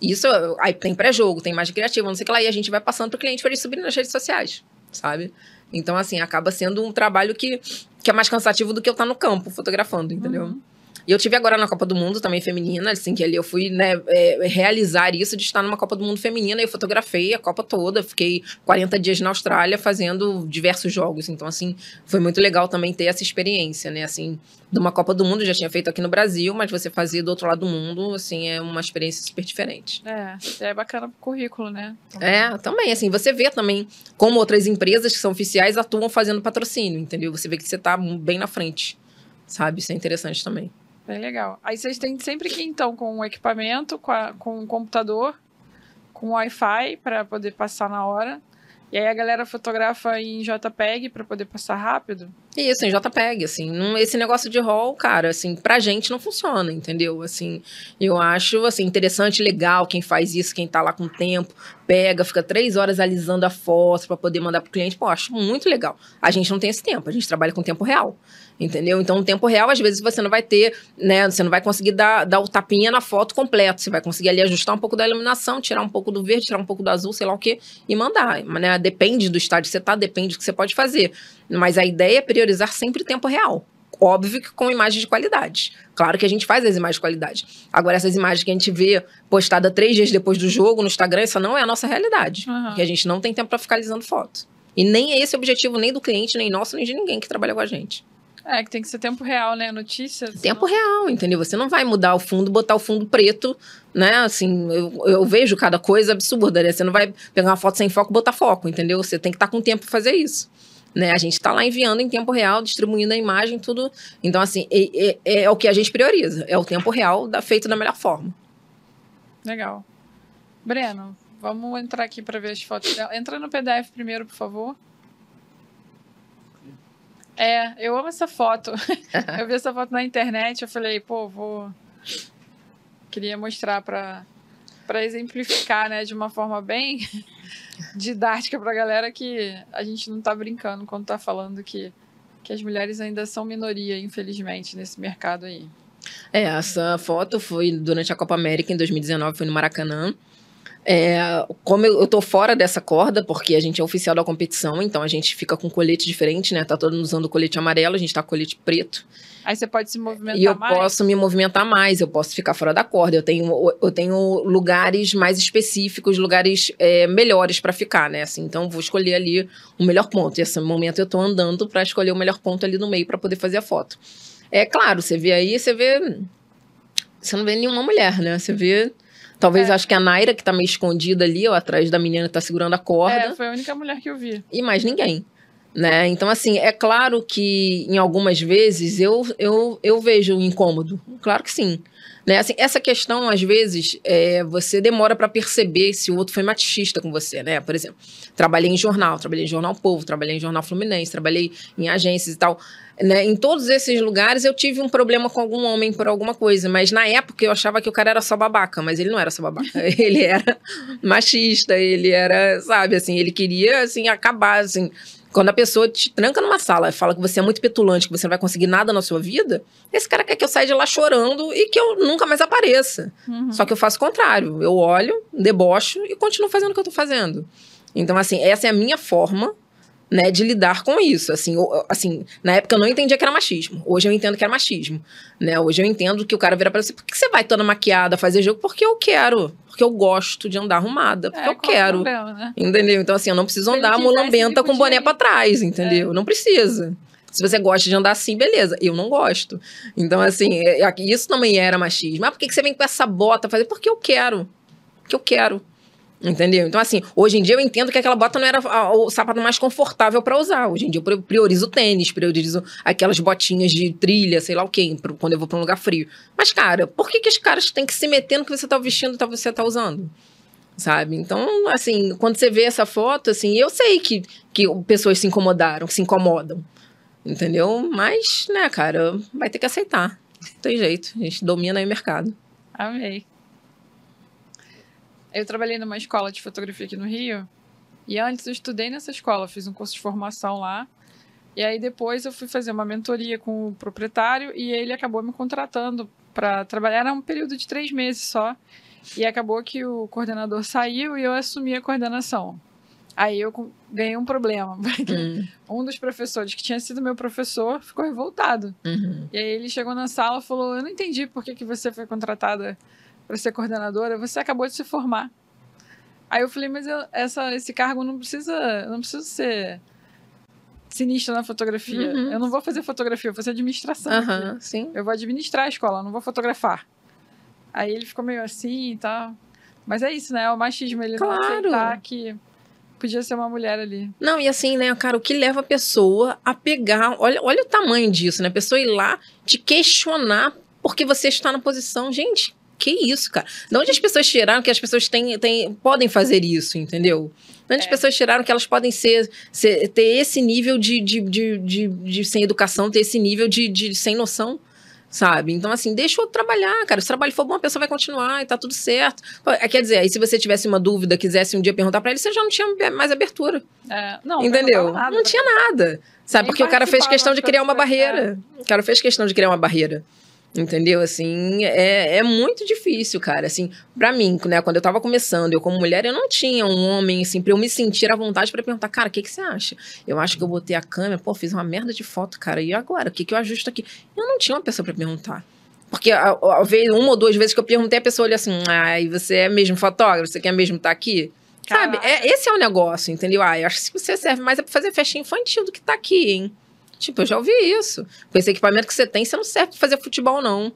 Isso, aí tem pré-jogo, tem imagem criativa, não sei o que lá, e a gente vai passando para o cliente para ele subir nas redes sociais, sabe? Então, assim, acaba sendo um trabalho que, que é mais cansativo do que eu estar no campo fotografando, entendeu? Uhum. E eu tive agora na Copa do Mundo também feminina, assim, que ali eu fui, né, é, realizar isso de estar numa Copa do Mundo feminina. e Eu fotografei a Copa toda, fiquei 40 dias na Austrália fazendo diversos jogos. Então, assim, foi muito legal também ter essa experiência, né, assim, de uma Copa do Mundo, já tinha feito aqui no Brasil, mas você fazer do outro lado do mundo, assim, é uma experiência super diferente. É, é bacana pro currículo, né? É, também, assim, você vê também como outras empresas que são oficiais atuam fazendo patrocínio, entendeu? Você vê que você tá bem na frente, sabe? Isso é interessante também. Bem legal. Aí vocês têm sempre que ir, então, com o equipamento, com, a- com o computador, com o Wi-Fi para poder passar na hora. E aí a galera fotografa em JPEG para poder passar rápido. Isso, em JPEG, assim, esse negócio de RAW, cara, assim, pra gente não funciona, entendeu? Assim, eu acho, assim, interessante, legal quem faz isso, quem tá lá com tempo, pega, fica três horas alisando a foto para poder mandar pro cliente. Pô, acho muito legal. A gente não tem esse tempo, a gente trabalha com tempo real. Entendeu? Então, no tempo real, às vezes você não vai ter, né? Você não vai conseguir dar, dar o tapinha na foto completo. Você vai conseguir ali ajustar um pouco da iluminação, tirar um pouco do verde, tirar um pouco do azul, sei lá o quê, e mandar. Né? Depende do estádio que você tá, depende do que você pode fazer. Mas a ideia é priorizar sempre tempo real. Óbvio que com imagens de qualidade. Claro que a gente faz as imagens de qualidade. Agora, essas imagens que a gente vê postada três dias depois do jogo no Instagram, essa não é a nossa realidade. Uhum. Porque a gente não tem tempo para ficar alisando foto. E nem é esse o objetivo nem do cliente, nem nosso, nem de ninguém que trabalha com a gente. É, que tem que ser tempo real, né? Notícias. Tempo real, entendeu? Você não vai mudar o fundo, botar o fundo preto, né? Assim, eu, eu vejo cada coisa absurda, né? Você não vai pegar uma foto sem foco e botar foco, entendeu? Você tem que estar tá com tempo para fazer isso. Né? A gente está lá enviando em tempo real, distribuindo a imagem, tudo. Então, assim, é, é, é, o que a gente prioriza. É o tempo real da, feito da melhor forma. Legal. Breno, vamos entrar aqui para ver as fotos dela. Entra no PDF primeiro, por favor. É, eu amo essa foto. eu vi essa foto na internet, eu falei, pô, vou. Queria mostrar para para exemplificar, né, de uma forma bem didática para a galera que a gente não está brincando quando está falando que, que as mulheres ainda são minoria, infelizmente, nesse mercado aí. É, essa foto foi durante a Copa América em 2019, foi no Maracanã. É, como eu, eu tô fora dessa corda, porque a gente é oficial da competição, então a gente fica com colete diferente, né? Tá todo mundo usando colete amarelo, a gente tá com colete preto. Aí você pode se movimentar mais. E eu mais. posso me movimentar mais, eu posso ficar fora da corda. Eu tenho, eu tenho lugares mais específicos, lugares é, melhores para ficar, né? Assim, então vou escolher ali o melhor ponto. E esse momento eu tô andando para escolher o melhor ponto ali no meio para poder fazer a foto. É claro, você vê aí, você vê. Você não vê nenhuma mulher, né? Você vê Talvez é. acho que a Naira, que tá meio escondida ali, ó, atrás da menina que tá segurando a corda. É, foi a única mulher que eu vi. E mais ninguém. Né? Então, assim, é claro que em algumas vezes eu, eu, eu vejo incômodo. Claro que sim. Né? Assim, essa questão, às vezes, é, você demora para perceber se o outro foi machista com você, né? Por exemplo, trabalhei em jornal, trabalhei em Jornal Povo, trabalhei em Jornal Fluminense, trabalhei em agências e tal. Né? Em todos esses lugares eu tive um problema com algum homem por alguma coisa, mas na época eu achava que o cara era só babaca, mas ele não era só babaca. ele era machista, ele era, sabe, assim, ele queria, assim, acabar, assim. Quando a pessoa te tranca numa sala e fala que você é muito petulante, que você não vai conseguir nada na sua vida, esse cara quer que eu saia de lá chorando e que eu nunca mais apareça. Uhum. Só que eu faço o contrário. Eu olho, debocho e continuo fazendo o que eu tô fazendo. Então, assim, essa é a minha forma né, de lidar com isso. Assim, assim, na época eu não entendia que era machismo. Hoje eu entendo que era machismo. Né? Hoje eu entendo que o cara vira para você, por que você vai toda maquiada fazer jogo? Porque eu quero. Porque eu gosto de andar arrumada. Porque é, eu quero. Problema, né? Entendeu? Então, assim, eu não preciso Se andar mulambenta com boné para trás, entendeu? É. Não precisa. Se você gosta de andar assim, beleza. Eu não gosto. Então, assim, é, é, isso também era machismo. Ah, por que você vem com essa bota fazer? Porque eu quero. Porque eu quero. Entendeu? Então, assim, hoje em dia eu entendo que aquela bota não era o sapato mais confortável para usar. Hoje em dia eu priorizo tênis, priorizo aquelas botinhas de trilha, sei lá o quê, quando eu vou pra um lugar frio. Mas, cara, por que, que os caras têm que se meter no que você tá vestindo e que você tá usando? Sabe? Então, assim, quando você vê essa foto, assim, eu sei que, que pessoas se incomodaram, que se incomodam. Entendeu? Mas, né, cara, vai ter que aceitar. Não tem jeito. A gente domina aí o mercado. Amei. Eu trabalhei numa escola de fotografia aqui no Rio. E antes eu estudei nessa escola, fiz um curso de formação lá. E aí depois eu fui fazer uma mentoria com o proprietário e ele acabou me contratando para trabalhar. Era um período de três meses só. E acabou que o coordenador saiu e eu assumi a coordenação. Aí eu ganhei um problema. Uhum. Um dos professores, que tinha sido meu professor, ficou revoltado. Uhum. E aí ele chegou na sala e falou: Eu não entendi por que, que você foi contratada para ser coordenadora, você acabou de se formar. Aí eu falei, mas eu, essa, esse cargo não precisa, não precisa ser sinistro na fotografia. Uhum. Eu não vou fazer fotografia, eu vou fazer administração. Uhum, sim. Eu vou administrar a escola, não vou fotografar. Aí ele ficou meio assim e tal. Mas é isso, né? É o machismo, ele claro. não aceitar que podia ser uma mulher ali. Não, e assim, né, cara, o que leva a pessoa a pegar. Olha, olha o tamanho disso, né? A pessoa ir lá te questionar porque você está na posição. Gente, que isso, cara? De onde as pessoas tiraram que as pessoas têm, têm, podem fazer isso, entendeu? De onde é. as pessoas tiraram que elas podem ser, ser ter esse nível de, de, de, de, de, sem educação, ter esse nível de, de sem noção? sabe? Então, assim, deixa eu trabalhar, cara. Se o trabalho for bom, a pessoa vai continuar e tá tudo certo. É, quer dizer, aí se você tivesse uma dúvida, quisesse um dia perguntar para ele, você já não tinha mais abertura. É, não, entendeu? Nada, não tinha nada. Sabe? Porque o cara fez questão de criar uma barreira. É. O cara fez questão de criar uma barreira. Entendeu? Assim, é, é muito difícil, cara. Assim, pra mim, né, quando eu tava começando, eu como mulher, eu não tinha um homem, assim, pra eu me sentir à vontade para perguntar, cara, o que, que você acha? Eu acho que eu botei a câmera, pô, fiz uma merda de foto, cara, e agora? O que, que eu ajusto aqui? Eu não tinha uma pessoa para perguntar. Porque a, a, vez, uma ou duas vezes que eu perguntei, a pessoa olha assim, ai, ah, você é mesmo fotógrafo? Você quer mesmo estar tá aqui? Sabe? É, esse é o negócio, entendeu? Ah, eu acho que se você serve mais é pra fazer festinha infantil do que tá aqui, hein? Tipo, eu já ouvi isso. Com esse equipamento que você tem, você não serve pra fazer futebol, não.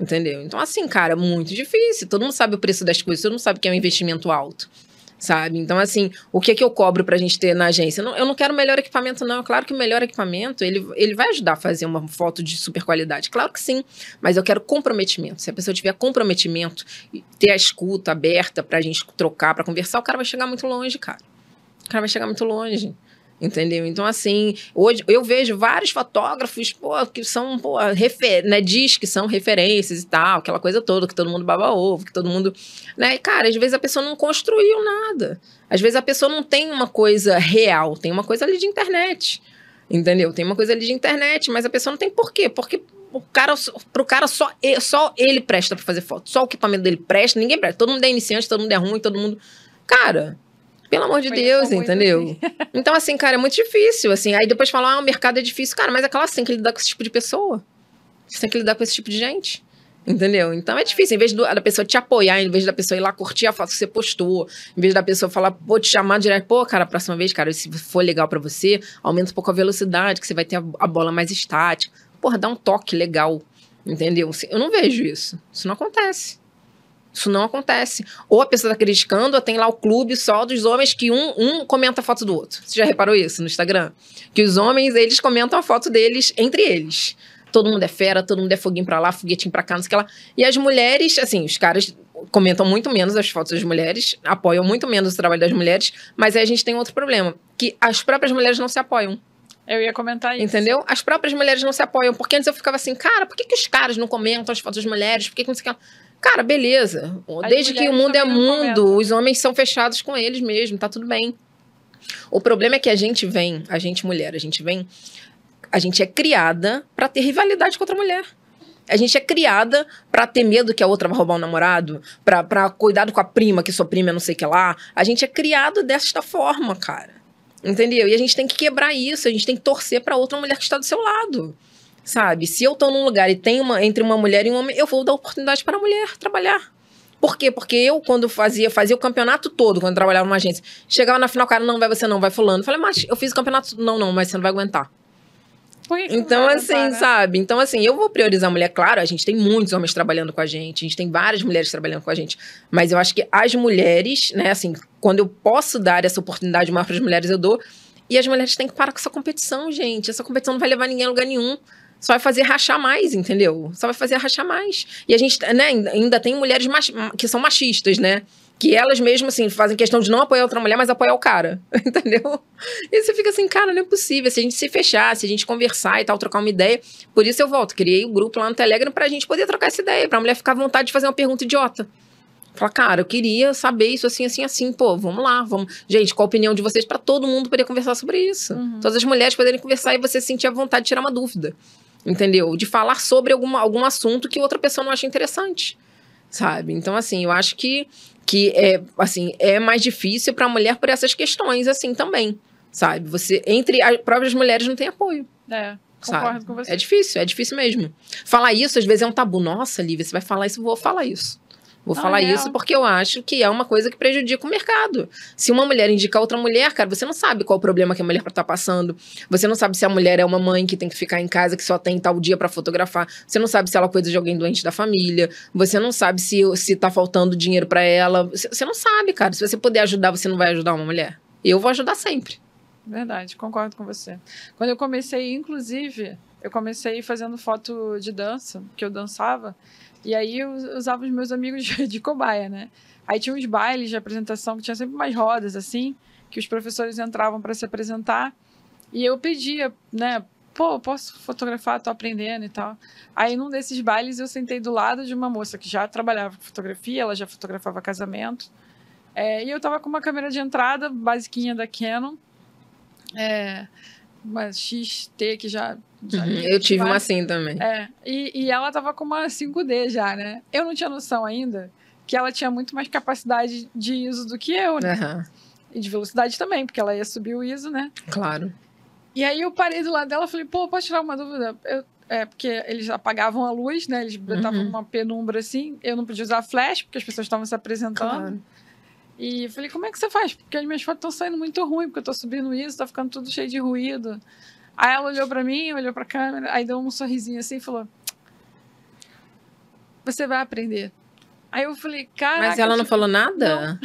Entendeu? Então, assim, cara, muito difícil. Todo mundo sabe o preço das coisas, todo mundo sabe que é um investimento alto. Sabe? Então, assim, o que é que eu cobro pra gente ter na agência? Eu não, eu não quero melhor equipamento, não. Claro que o melhor equipamento, ele, ele vai ajudar a fazer uma foto de super qualidade. Claro que sim. Mas eu quero comprometimento. Se a pessoa tiver comprometimento, ter a escuta aberta pra gente trocar, pra conversar, o cara vai chegar muito longe, cara. O cara vai chegar muito longe. Entendeu? Então, assim, hoje eu vejo vários fotógrafos, pô, que são, pô, refer, né, diz que são referências e tal, aquela coisa toda, que todo mundo baba ovo, que todo mundo. Né? E, cara, às vezes a pessoa não construiu nada. Às vezes a pessoa não tem uma coisa real, tem uma coisa ali de internet. Entendeu? Tem uma coisa ali de internet, mas a pessoa não tem por quê? Porque o cara, pro cara só, só ele presta pra fazer foto. Só o equipamento dele presta, ninguém presta. Todo mundo é iniciante, todo mundo é ruim, todo mundo. Cara, pelo amor de Foi Deus, entendeu? Assim. Então, assim, cara, é muito difícil, assim. Aí depois falar, ah, o mercado é difícil. Cara, mas é claro, você tem que lidar com esse tipo de pessoa. Você tem que lidar com esse tipo de gente. Entendeu? Então é difícil. Em vez do, da pessoa te apoiar, em vez da pessoa ir lá curtir a foto que você postou, em vez da pessoa falar, pô, te chamar direto, pô, cara, próxima vez, cara, se for legal para você, aumenta um pouco a velocidade, que você vai ter a, a bola mais estática. Porra, dá um toque legal. Entendeu? Eu não vejo isso. Isso não acontece. Isso não acontece. Ou a pessoa está criticando, ou tem lá o clube só dos homens que um, um comenta a foto do outro. Você já reparou isso no Instagram? Que os homens, eles comentam a foto deles entre eles. Todo mundo é fera, todo mundo é foguinho pra lá, foguetinho pra cá, não sei o que lá. E as mulheres, assim, os caras comentam muito menos as fotos das mulheres, apoiam muito menos o trabalho das mulheres, mas aí a gente tem outro problema, que as próprias mulheres não se apoiam. Eu ia comentar isso. Entendeu? As próprias mulheres não se apoiam, porque antes eu ficava assim, cara, por que, que os caras não comentam as fotos das mulheres? Por que, que não sei o que Cara, beleza. Desde que o mundo é mundo, os homens são fechados com eles mesmo, tá tudo bem. O problema é que a gente vem, a gente mulher, a gente vem, a gente é criada para ter rivalidade com outra mulher. A gente é criada para ter medo que a outra vai roubar um namorado, pra, pra cuidado com a prima, que sua prima é não sei o que lá. A gente é criado desta forma, cara. Entendeu? E a gente tem que quebrar isso, a gente tem que torcer para outra mulher que está do seu lado. Sabe? Se eu tô num lugar e tem uma entre uma mulher e um homem, eu vou dar oportunidade para a mulher trabalhar. Por quê? Porque eu, quando fazia, fazia o campeonato todo, quando trabalhava numa agência, chegava na final, cara, não vai você não, vai fulano. Falei, mas eu fiz o campeonato, não, não, mas você não vai aguentar. Então, assim, aguentar, né? sabe? Então, assim, eu vou priorizar a mulher. Claro, a gente tem muitos homens trabalhando com a gente, a gente tem várias mulheres trabalhando com a gente. Mas eu acho que as mulheres, né, assim, quando eu posso dar essa oportunidade maior para as mulheres, eu dou. E as mulheres têm que parar com essa competição, gente. Essa competição não vai levar ninguém a lugar nenhum só vai fazer rachar mais, entendeu? Só vai fazer rachar mais. E a gente, né, ainda tem mulheres que são machistas, né? Que elas mesmas, assim, fazem questão de não apoiar outra mulher, mas apoiar o cara, entendeu? E você fica assim, cara, não é possível. Se a gente se fechar, se a gente conversar e tal, trocar uma ideia. Por isso eu volto, criei o um grupo lá no Telegram pra gente poder trocar essa ideia, pra mulher ficar à vontade de fazer uma pergunta idiota. Falar, cara, eu queria saber isso assim, assim, assim. Pô, vamos lá, vamos. Gente, qual a opinião de vocês para todo mundo poder conversar sobre isso? Uhum. Todas as mulheres poderem conversar e você sentir a vontade de tirar uma dúvida entendeu? De falar sobre alguma, algum assunto que outra pessoa não acha interessante, sabe? Então, assim, eu acho que, que é, assim, é mais difícil para a mulher por essas questões, assim, também, sabe? Você, entre as próprias mulheres, não tem apoio. É. Concordo com você. É difícil, é difícil mesmo. Falar isso, às vezes, é um tabu. Nossa, Lívia, você vai falar isso, eu vou falar isso. Vou falar é. isso porque eu acho que é uma coisa que prejudica o mercado. Se uma mulher indica outra mulher, cara, você não sabe qual o problema que a mulher está passando. Você não sabe se a mulher é uma mãe que tem que ficar em casa, que só tem tal dia para fotografar. Você não sabe se ela cuida de alguém doente da família. Você não sabe se, se tá faltando dinheiro para ela. Você não sabe, cara. Se você puder ajudar, você não vai ajudar uma mulher. Eu vou ajudar sempre. Verdade, concordo com você. Quando eu comecei, inclusive, eu comecei fazendo foto de dança, que eu dançava. E aí eu usava os meus amigos de cobaia, né? Aí tinha uns bailes de apresentação que tinha sempre umas rodas assim, que os professores entravam para se apresentar. E eu pedia, né, pô, posso fotografar, tô aprendendo e tal. Aí num desses bailes eu sentei do lado de uma moça que já trabalhava com fotografia, ela já fotografava casamento. É, e eu tava com uma câmera de entrada basiquinha da Canon. É, uma XT que já. já uhum, eu tive uma assim também. É, e, e ela tava com uma 5D já, né? Eu não tinha noção ainda que ela tinha muito mais capacidade de ISO do que eu, né? Uhum. E de velocidade também, porque ela ia subir o ISO, né? Claro. E aí eu parei do lado dela e falei, pô, posso tirar uma dúvida? Eu, é, porque eles apagavam a luz, né? Eles botavam uhum. uma penumbra assim. Eu não podia usar flash, porque as pessoas estavam se apresentando. Claro. E eu falei, como é que você faz? Porque as minhas fotos estão saindo muito ruim, porque eu tô subindo isso, tá ficando tudo cheio de ruído. Aí ela olhou para mim, olhou pra câmera, aí deu um sorrisinho assim e falou: Você vai aprender. Aí eu falei, cara. Mas ela não falou nada?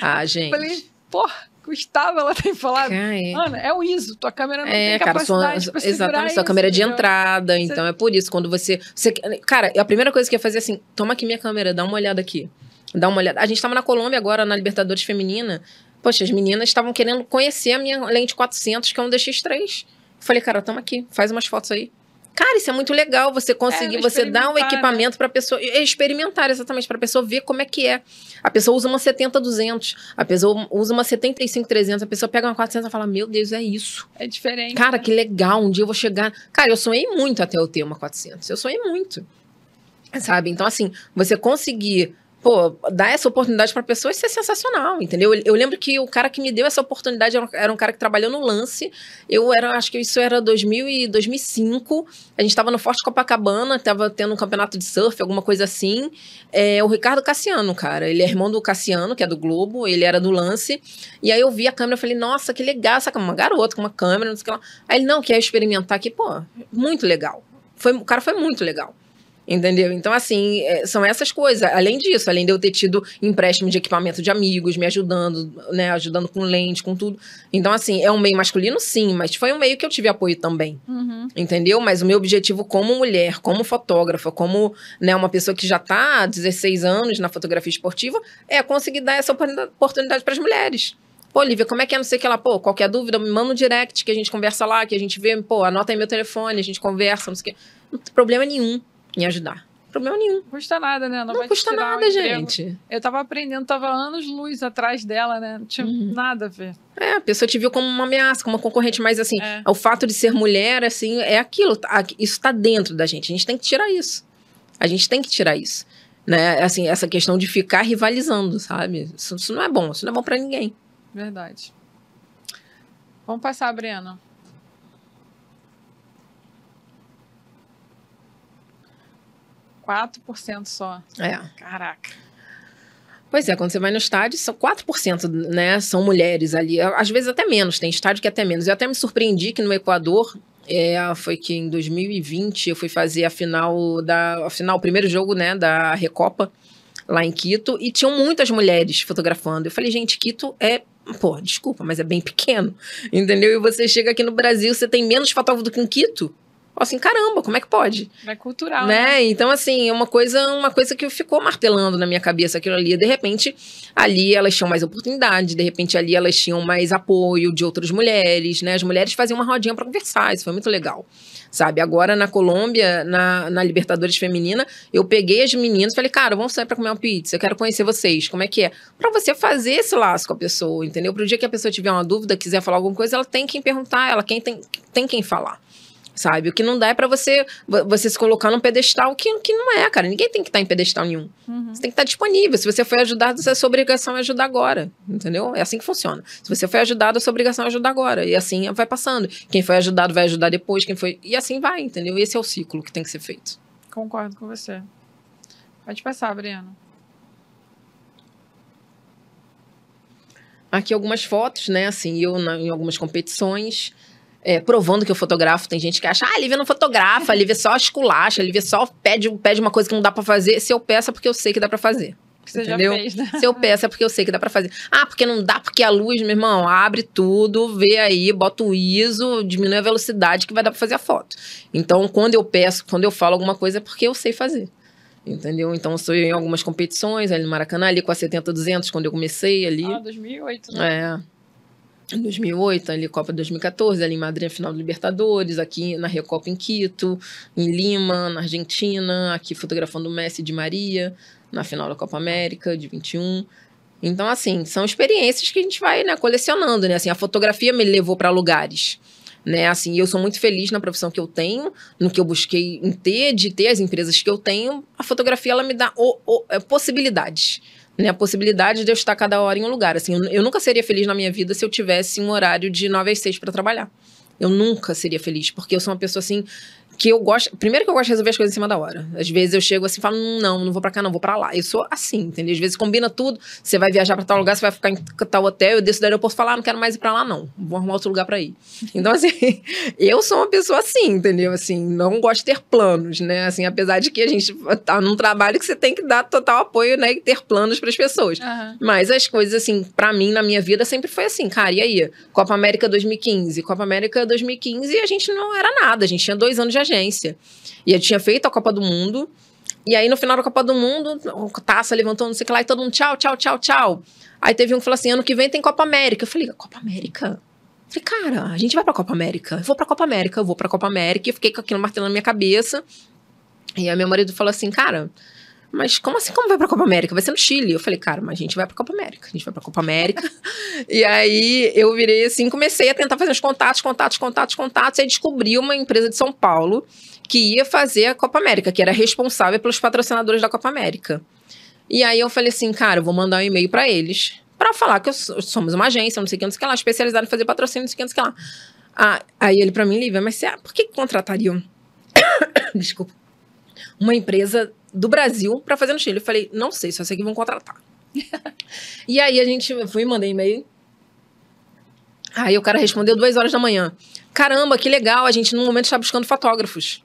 Não. Ah, gente. Falei, porra custava ela ter falado. Ana, é o ISO, tua câmera não é, tem cara, capacidade sua, Exatamente, sua câmera é de entrada, você... então é por isso, quando você, você... Cara, a primeira coisa que ia fazer é assim, toma aqui minha câmera, dá uma olhada aqui. Dá uma olhada. A gente tava na Colômbia agora, na Libertadores Feminina, poxa, as meninas estavam querendo conhecer a minha lente 400, que é um DX3. Falei, cara, toma aqui, faz umas fotos aí. Cara, isso é muito legal, você conseguir, é, você dar um né? equipamento para pessoa experimentar exatamente para a pessoa ver como é que é. A pessoa usa uma 70 200, a pessoa usa uma 75 300, a pessoa pega uma 400 e fala: "Meu Deus, é isso". É diferente. Cara, né? que legal, um dia eu vou chegar. Cara, eu sonhei muito até eu ter uma 400. Eu sonhei muito. Sabe? Então assim, você conseguir pô, dar essa oportunidade para pessoas, isso é sensacional, entendeu? Eu, eu, lembro que o cara que me deu essa oportunidade era um, era um, cara que trabalhou no lance. Eu era, acho que isso era 2000 e 2005. A gente estava no Forte Copacabana, estava tendo um campeonato de surf, alguma coisa assim. É, o Ricardo Cassiano, cara, ele é irmão do Cassiano, que é do Globo, ele era do lance. E aí eu vi a câmera falei, nossa, que legal, essa uma garota com uma câmera, não sei o que lá. Aí ele, não, quer experimentar aqui, pô, muito legal. Foi, o cara foi muito legal. Entendeu? Então, assim, é, são essas coisas. Além disso, além de eu ter tido empréstimo de equipamento de amigos, me ajudando, né? Ajudando com lente, com tudo. Então, assim, é um meio masculino, sim, mas foi um meio que eu tive apoio também. Uhum. Entendeu? Mas o meu objetivo como mulher, como fotógrafa, como né, uma pessoa que já está há 16 anos na fotografia esportiva, é conseguir dar essa oportunidade para as mulheres. Pô, Lívia, como é que é? Não sei o que lá. Pô, qualquer dúvida, me manda um direct que a gente conversa lá, que a gente vê, pô, anota aí meu telefone, a gente conversa, não sei o que. Não tem problema nenhum em ajudar. Problema nenhum. Não custa nada, né? Não, não custa nada, gente. Eu tava aprendendo, tava anos luz atrás dela, né? Não tinha uhum. nada a ver. É, a pessoa te viu como uma ameaça, como uma concorrente, mas assim, é. o fato de ser mulher, assim, é aquilo. Tá, isso tá dentro da gente. A gente tem que tirar isso. A gente tem que tirar isso. Né? Assim, essa questão de ficar rivalizando, sabe? Isso, isso não é bom, isso não é bom para ninguém. Verdade. Vamos passar, Breno. 4% só. É. Caraca. Pois é, quando você vai no estádio, são 4%, né? São mulheres ali. Às vezes até menos, tem estádio que é até menos. Eu até me surpreendi que no Equador, é, foi que em 2020 eu fui fazer a final da. A final, o primeiro jogo, né, da Recopa, lá em Quito, e tinham muitas mulheres fotografando. Eu falei, gente, Quito é pô, desculpa, mas é bem pequeno, entendeu? E você chega aqui no Brasil, você tem menos fotógrafo do que em Quito assim, caramba, como é que pode? É cultural, né? né? Então, assim, é uma coisa, uma coisa que ficou martelando na minha cabeça aquilo ali. De repente, ali elas tinham mais oportunidade, de repente ali elas tinham mais apoio de outras mulheres, né? As mulheres faziam uma rodinha para conversar, isso foi muito legal. Sabe, agora na Colômbia, na, na Libertadores Feminina, eu peguei as meninas e falei, cara, vamos sair para comer uma pizza, eu quero conhecer vocês, como é que é? Para você fazer esse laço com a pessoa, entendeu? Pro dia que a pessoa tiver uma dúvida, quiser falar alguma coisa, ela tem quem perguntar, ela quem tem, tem quem falar sabe? O que não dá é para você você se colocar num pedestal que, que não é, cara. Ninguém tem que estar tá em pedestal nenhum. Uhum. Você tem que estar tá disponível. Se você foi ajudado, a sua obrigação é ajudar agora, entendeu? É assim que funciona. Se você foi ajudado, a sua obrigação é ajudar agora. E assim vai passando. Quem foi ajudado vai ajudar depois, quem foi... E assim vai, entendeu? Esse é o ciclo que tem que ser feito. Concordo com você. Pode passar, Breno. Aqui algumas fotos, né? Assim, eu na, em algumas competições é, provando que eu fotografo. Tem gente que acha, ah, a Lívia não fotografa, a Lívia só esculacha, a Lívia só pede, pede uma coisa que não dá para fazer. Se eu peço é porque eu sei que dá para fazer. Você entendeu? já fez, né? Se eu peço é porque eu sei que dá para fazer. Ah, porque não dá, porque a luz, meu irmão, abre tudo, vê aí, bota o ISO, diminui a velocidade que vai dar para fazer a foto. Então, quando eu peço, quando eu falo alguma coisa é porque eu sei fazer. Entendeu? Então, eu sou em algumas competições ali no Maracanã, ali com a 70-200, quando eu comecei ali. Ah, 2008, né? É. em 2008, ali Copa 2014, ali em Madrid, final do Libertadores, aqui na Recopa em Quito, em Lima, na Argentina, aqui fotografando o Messi de Maria, na final da Copa América de 21. Então, assim, são experiências que a gente vai né, colecionando, né? Assim, a fotografia me levou para lugares, né? Assim, eu sou muito feliz na profissão que eu tenho, no que eu busquei em ter, de ter as empresas que eu tenho. A fotografia, ela me dá o, o, é, possibilidades né, a possibilidade de eu estar cada hora em um lugar. Assim, eu, eu nunca seria feliz na minha vida se eu tivesse um horário de 9 às 6 para trabalhar. Eu nunca seria feliz, porque eu sou uma pessoa assim que eu gosto. Primeiro que eu gosto de resolver as coisas em cima da hora. Às vezes eu chego assim e falo, não, não vou pra cá, não, vou pra lá. Eu sou assim, entendeu? Às vezes combina tudo. Você vai viajar pra tal lugar, você vai ficar em tal hotel, eu desço do aeroporto e falo, ah, não quero mais ir pra lá, não. Vou arrumar outro lugar pra ir. Então, assim, eu sou uma pessoa assim, entendeu? Assim, não gosto de ter planos, né? Assim, apesar de que a gente tá num trabalho que você tem que dar total apoio, né? E ter planos para as pessoas. Uhum. Mas as coisas, assim, para mim, na minha vida, sempre foi assim, cara, e aí? Copa América 2015. Copa América 2015 a gente não era nada, a gente tinha dois anos de agência. E eu tinha feito a Copa do Mundo. E aí, no final da Copa do Mundo, a taça levantou, não sei o que lá, e todo mundo, tchau, tchau, tchau, tchau. Aí teve um que falou assim: ano que vem tem Copa América. Eu falei, Copa América? Eu falei, cara, a gente vai pra Copa América. Eu vou pra Copa América, eu vou pra Copa América. E fiquei com aquilo martelando na minha cabeça. E aí, meu marido falou assim, cara, mas como assim, como vai pra Copa América? Vai ser no Chile. Eu falei, cara, mas a gente vai pra Copa América. A gente vai pra Copa América. e aí eu virei assim, comecei a tentar fazer uns contatos, contatos, contatos, contatos. E aí descobri uma empresa de São Paulo que ia fazer a Copa América, que era responsável pelos patrocinadores da Copa América. E aí eu falei assim, cara, eu vou mandar um e-mail para eles para falar que eu, somos uma agência, não sei o que, não sei o que lá, especializada em fazer patrocínio, não sei o que, não sei o que lá. Ah, aí ele para mim, Lívia, mas você, por que contratariam, desculpa, uma empresa do Brasil para fazer no Chile? Eu falei, não sei, só sei que vão contratar. e aí a gente, fui e mandei e-mail. Aí o cara respondeu duas horas da manhã. Caramba, que legal, a gente no momento está buscando fotógrafos.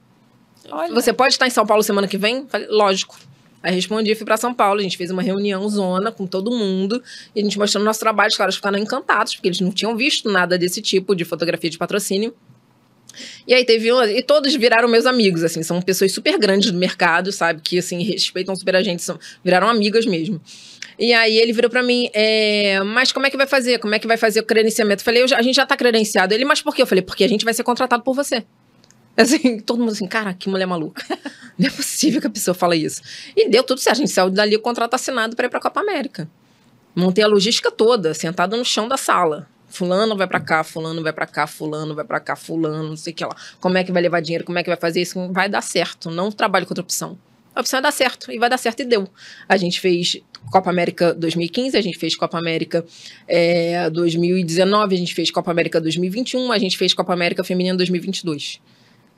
Olha. Você pode estar em São Paulo semana que vem? Falei, lógico. Aí respondi, fui para São Paulo, a gente fez uma reunião zona com todo mundo, e a gente mostrando nosso trabalho, os caras ficaram encantados, porque eles não tinham visto nada desse tipo de fotografia de patrocínio. E aí teve um, e todos viraram meus amigos, assim, são pessoas super grandes do mercado, sabe, que assim respeitam super a gente, são, viraram amigas mesmo. E aí ele virou para mim, é, mas como é que vai fazer? Como é que vai fazer o credenciamento? Eu falei, a gente já tá credenciado. Ele, mas por quê? Eu falei, porque a gente vai ser contratado por você. Assim, todo mundo assim, cara, que mulher maluca. Não é possível que a pessoa fale isso. E deu tudo certo. A gente saiu dali o contrato assinado para ir pra Copa América. Montei a logística toda, sentado no chão da sala. Fulano vai para cá, fulano vai para cá, fulano vai para cá, fulano, não sei o que lá. Como é que vai levar dinheiro? Como é que vai fazer isso? Vai dar certo. Não trabalho com outra opção. A opção é dar certo. E vai dar certo e deu. A gente fez Copa América 2015, a gente fez Copa América é, 2019, a gente fez Copa América 2021, a gente fez Copa América Feminina 2022.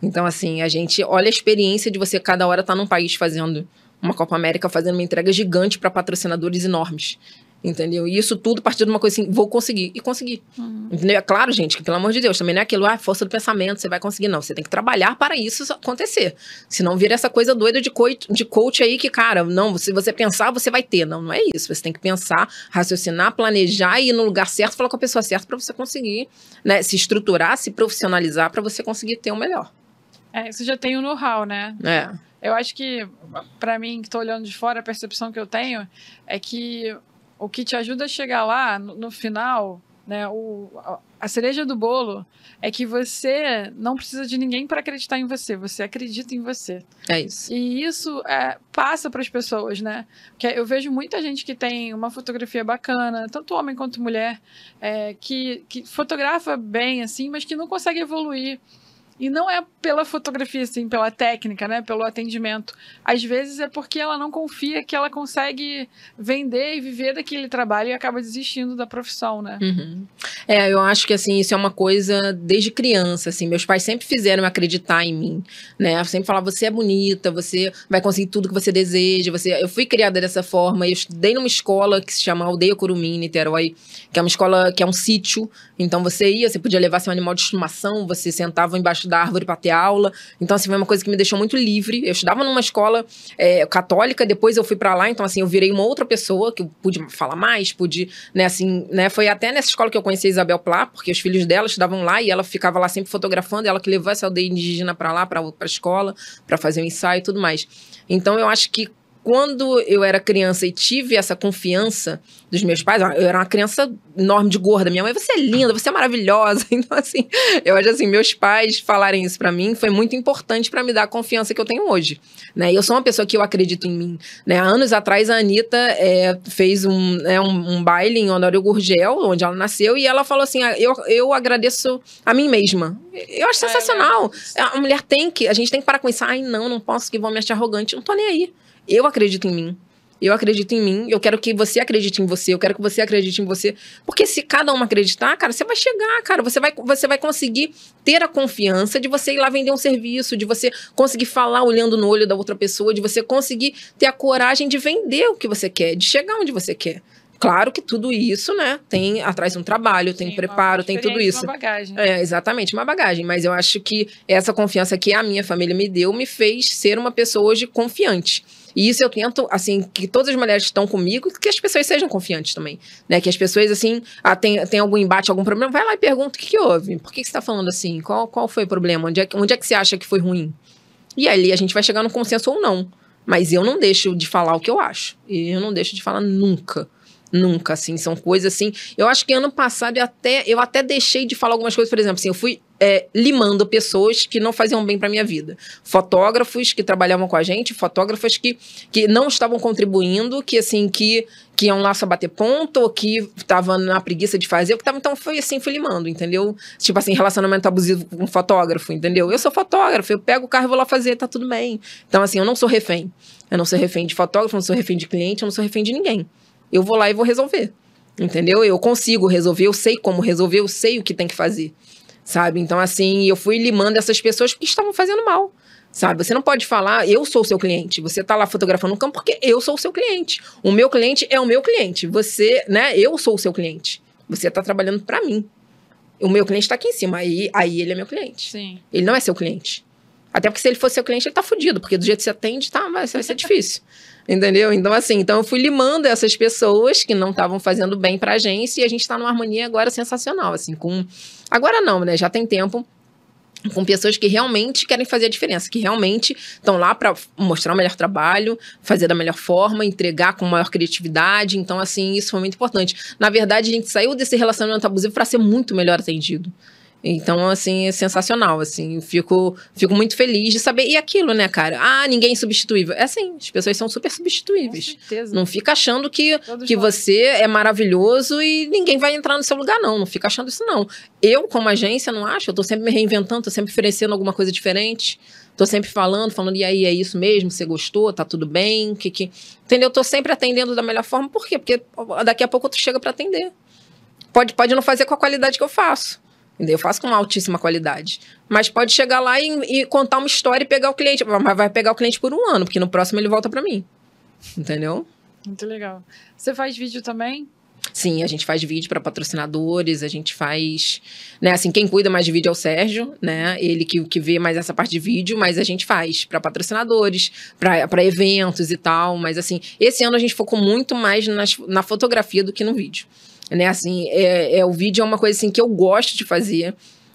Então, assim, a gente olha a experiência de você cada hora estar tá num país fazendo uma Copa América, fazendo uma entrega gigante para patrocinadores enormes. Entendeu? E isso tudo a partir de uma coisa assim, vou conseguir. E conseguir. Uhum. Entendeu? É claro, gente, que pelo amor de Deus, também não é aquilo, ah, força do pensamento, você vai conseguir. Não, você tem que trabalhar para isso acontecer. Senão vira essa coisa doida de coach, de coach aí que, cara, não, se você pensar, você vai ter. Não, não é isso. Você tem que pensar, raciocinar, planejar e ir no lugar certo, falar com a pessoa certa para você conseguir, né, se estruturar, se profissionalizar para você conseguir ter o melhor. É, isso já tem o know-how, né? É. Eu acho que, para mim, que estou olhando de fora, a percepção que eu tenho é que o que te ajuda a chegar lá, no, no final, né, o, a cereja do bolo é que você não precisa de ninguém para acreditar em você, você acredita em você. É isso. E isso é, passa para as pessoas, né? Porque eu vejo muita gente que tem uma fotografia bacana, tanto homem quanto mulher, é, que, que fotografa bem, assim, mas que não consegue evoluir e não é pela fotografia, assim, pela técnica, né? Pelo atendimento. Às vezes é porque ela não confia que ela consegue vender e viver daquele trabalho e acaba desistindo da profissão, né? Uhum. É, eu acho que, assim, isso é uma coisa desde criança, assim. Meus pais sempre fizeram acreditar em mim, né? Sempre falavam, você é bonita, você vai conseguir tudo que você deseja. Você... Eu fui criada dessa forma. Eu estudei numa escola que se chama Aldeia Curumim, Niterói, que é uma escola que é um sítio. Então, você ia, você podia levar seu animal de estimação, você sentava embaixo da árvore para ter aula. Então, assim, foi uma coisa que me deixou muito livre. Eu estudava numa escola é, católica, depois eu fui para lá, então, assim, eu virei uma outra pessoa, que eu pude falar mais, pude, né, assim, né, foi até nessa escola que eu conheci a Isabel Plá, porque os filhos dela estudavam lá e ela ficava lá sempre fotografando, ela que levou essa aldeia indígena para lá, para a escola, para fazer o um ensaio e tudo mais. Então, eu acho que quando eu era criança e tive essa confiança dos meus pais, eu era uma criança enorme de gorda. Minha mãe, você é linda, você é maravilhosa. Então, assim, eu acho assim, meus pais falarem isso para mim foi muito importante para me dar a confiança que eu tenho hoje. Né? Eu sou uma pessoa que eu acredito em mim. Né? Há anos atrás, a Anitta é, fez um, né, um, um, baile em Honório Gurgel, onde ela nasceu, e ela falou assim: ah, eu, eu agradeço a mim mesma. Eu acho é, sensacional. É, a mulher tem que, a gente tem que parar com isso. Ai, não, não posso que vão me achar arrogante. Não tô nem aí. Eu acredito em mim. Eu acredito em mim, eu quero que você acredite em você, eu quero que você acredite em você. Porque se cada um acreditar, cara, você vai chegar, cara, você vai, você vai conseguir ter a confiança de você ir lá vender um serviço, de você conseguir falar olhando no olho da outra pessoa, de você conseguir ter a coragem de vender o que você quer, de chegar onde você quer. Claro que tudo isso, né, tem atrás um trabalho, tem preparo, tem tudo isso. Uma bagagem. É, exatamente, uma bagagem. Mas eu acho que essa confiança que a minha família me deu me fez ser uma pessoa hoje confiante. E isso eu tento, assim, que todas as mulheres que estão comigo, que as pessoas sejam confiantes também. Né? Que as pessoas, assim, ah, tem, tem algum embate, algum problema, vai lá e pergunta o que, que houve. Por que, que você está falando assim? Qual, qual foi o problema? Onde é, onde é que você acha que foi ruim? E ali a gente vai chegar no consenso ou não. Mas eu não deixo de falar o que eu acho. E eu não deixo de falar nunca. Nunca, assim, são coisas assim. Eu acho que ano passado eu até, eu até deixei de falar algumas coisas, por exemplo, assim, eu fui é, limando pessoas que não faziam bem para minha vida. Fotógrafos que trabalhavam com a gente, fotógrafos que, que não estavam contribuindo, que assim, que, que iam lá só bater ponto, ou que estavam na preguiça de fazer, que tava, então foi assim, fui limando, entendeu? Tipo assim, relacionamento abusivo com um fotógrafo, entendeu? Eu sou fotógrafo, eu pego o carro e vou lá fazer, tá tudo bem. Então, assim, eu não sou refém. Eu não sou refém de fotógrafo, eu não sou refém de cliente, eu não sou refém de ninguém eu vou lá e vou resolver. Entendeu? Eu consigo resolver, eu sei como resolver, eu sei o que tem que fazer. Sabe? Então, assim, eu fui limando essas pessoas que estavam fazendo mal. Sabe? Você não pode falar, eu sou o seu cliente. Você tá lá fotografando no campo porque eu sou o seu cliente. O meu cliente é o meu cliente. Você, né? Eu sou o seu cliente. Você tá trabalhando para mim. O meu cliente tá aqui em cima. Aí, aí ele é meu cliente. Sim. Ele não é seu cliente. Até porque se ele fosse seu cliente, ele tá fudido. Porque do jeito que você atende, tá, vai, vai ser difícil. Entendeu? Então, assim, então eu fui limando essas pessoas que não estavam fazendo bem pra agência e a gente está numa harmonia agora sensacional, assim, com. Agora não, né? Já tem tempo com pessoas que realmente querem fazer a diferença, que realmente estão lá para mostrar o melhor trabalho, fazer da melhor forma, entregar com maior criatividade. Então, assim, isso foi muito importante. Na verdade, a gente saiu desse relacionamento abusivo para ser muito melhor atendido. Então, assim, é sensacional, assim, fico, fico muito feliz de saber. E aquilo, né, cara? Ah, ninguém é substituível. É assim, as pessoas são super substituíveis. Com certeza. Não fica achando que, que você é maravilhoso e ninguém vai entrar no seu lugar, não. Não fica achando isso, não. Eu, como agência, não acho. Eu tô sempre me reinventando, tô sempre oferecendo alguma coisa diferente. Tô sempre falando, falando, e aí, é isso mesmo? Você gostou? Tá tudo bem? Que, que... Entendeu? Tô sempre atendendo da melhor forma. Por quê? Porque daqui a pouco tu chega para atender. Pode, pode não fazer com a qualidade que eu faço. Eu faço com uma altíssima qualidade. Mas pode chegar lá e, e, contar uma história e pegar o cliente. Mas vai pegar o cliente por um ano, porque no próximo ele volta para mim. Entendeu? Muito legal. Você faz vídeo também? Sim, a gente faz vídeo para patrocinadores, a gente faz. Né, assim, quem cuida mais de vídeo é o Sérgio, né? Ele que, que vê mais essa parte de vídeo, mas a gente faz para patrocinadores, para eventos e tal. Mas assim, esse ano a gente focou muito mais nas, na fotografia do que no vídeo né? Assim, é, é, o vídeo é uma coisa assim que eu gosto de fazer,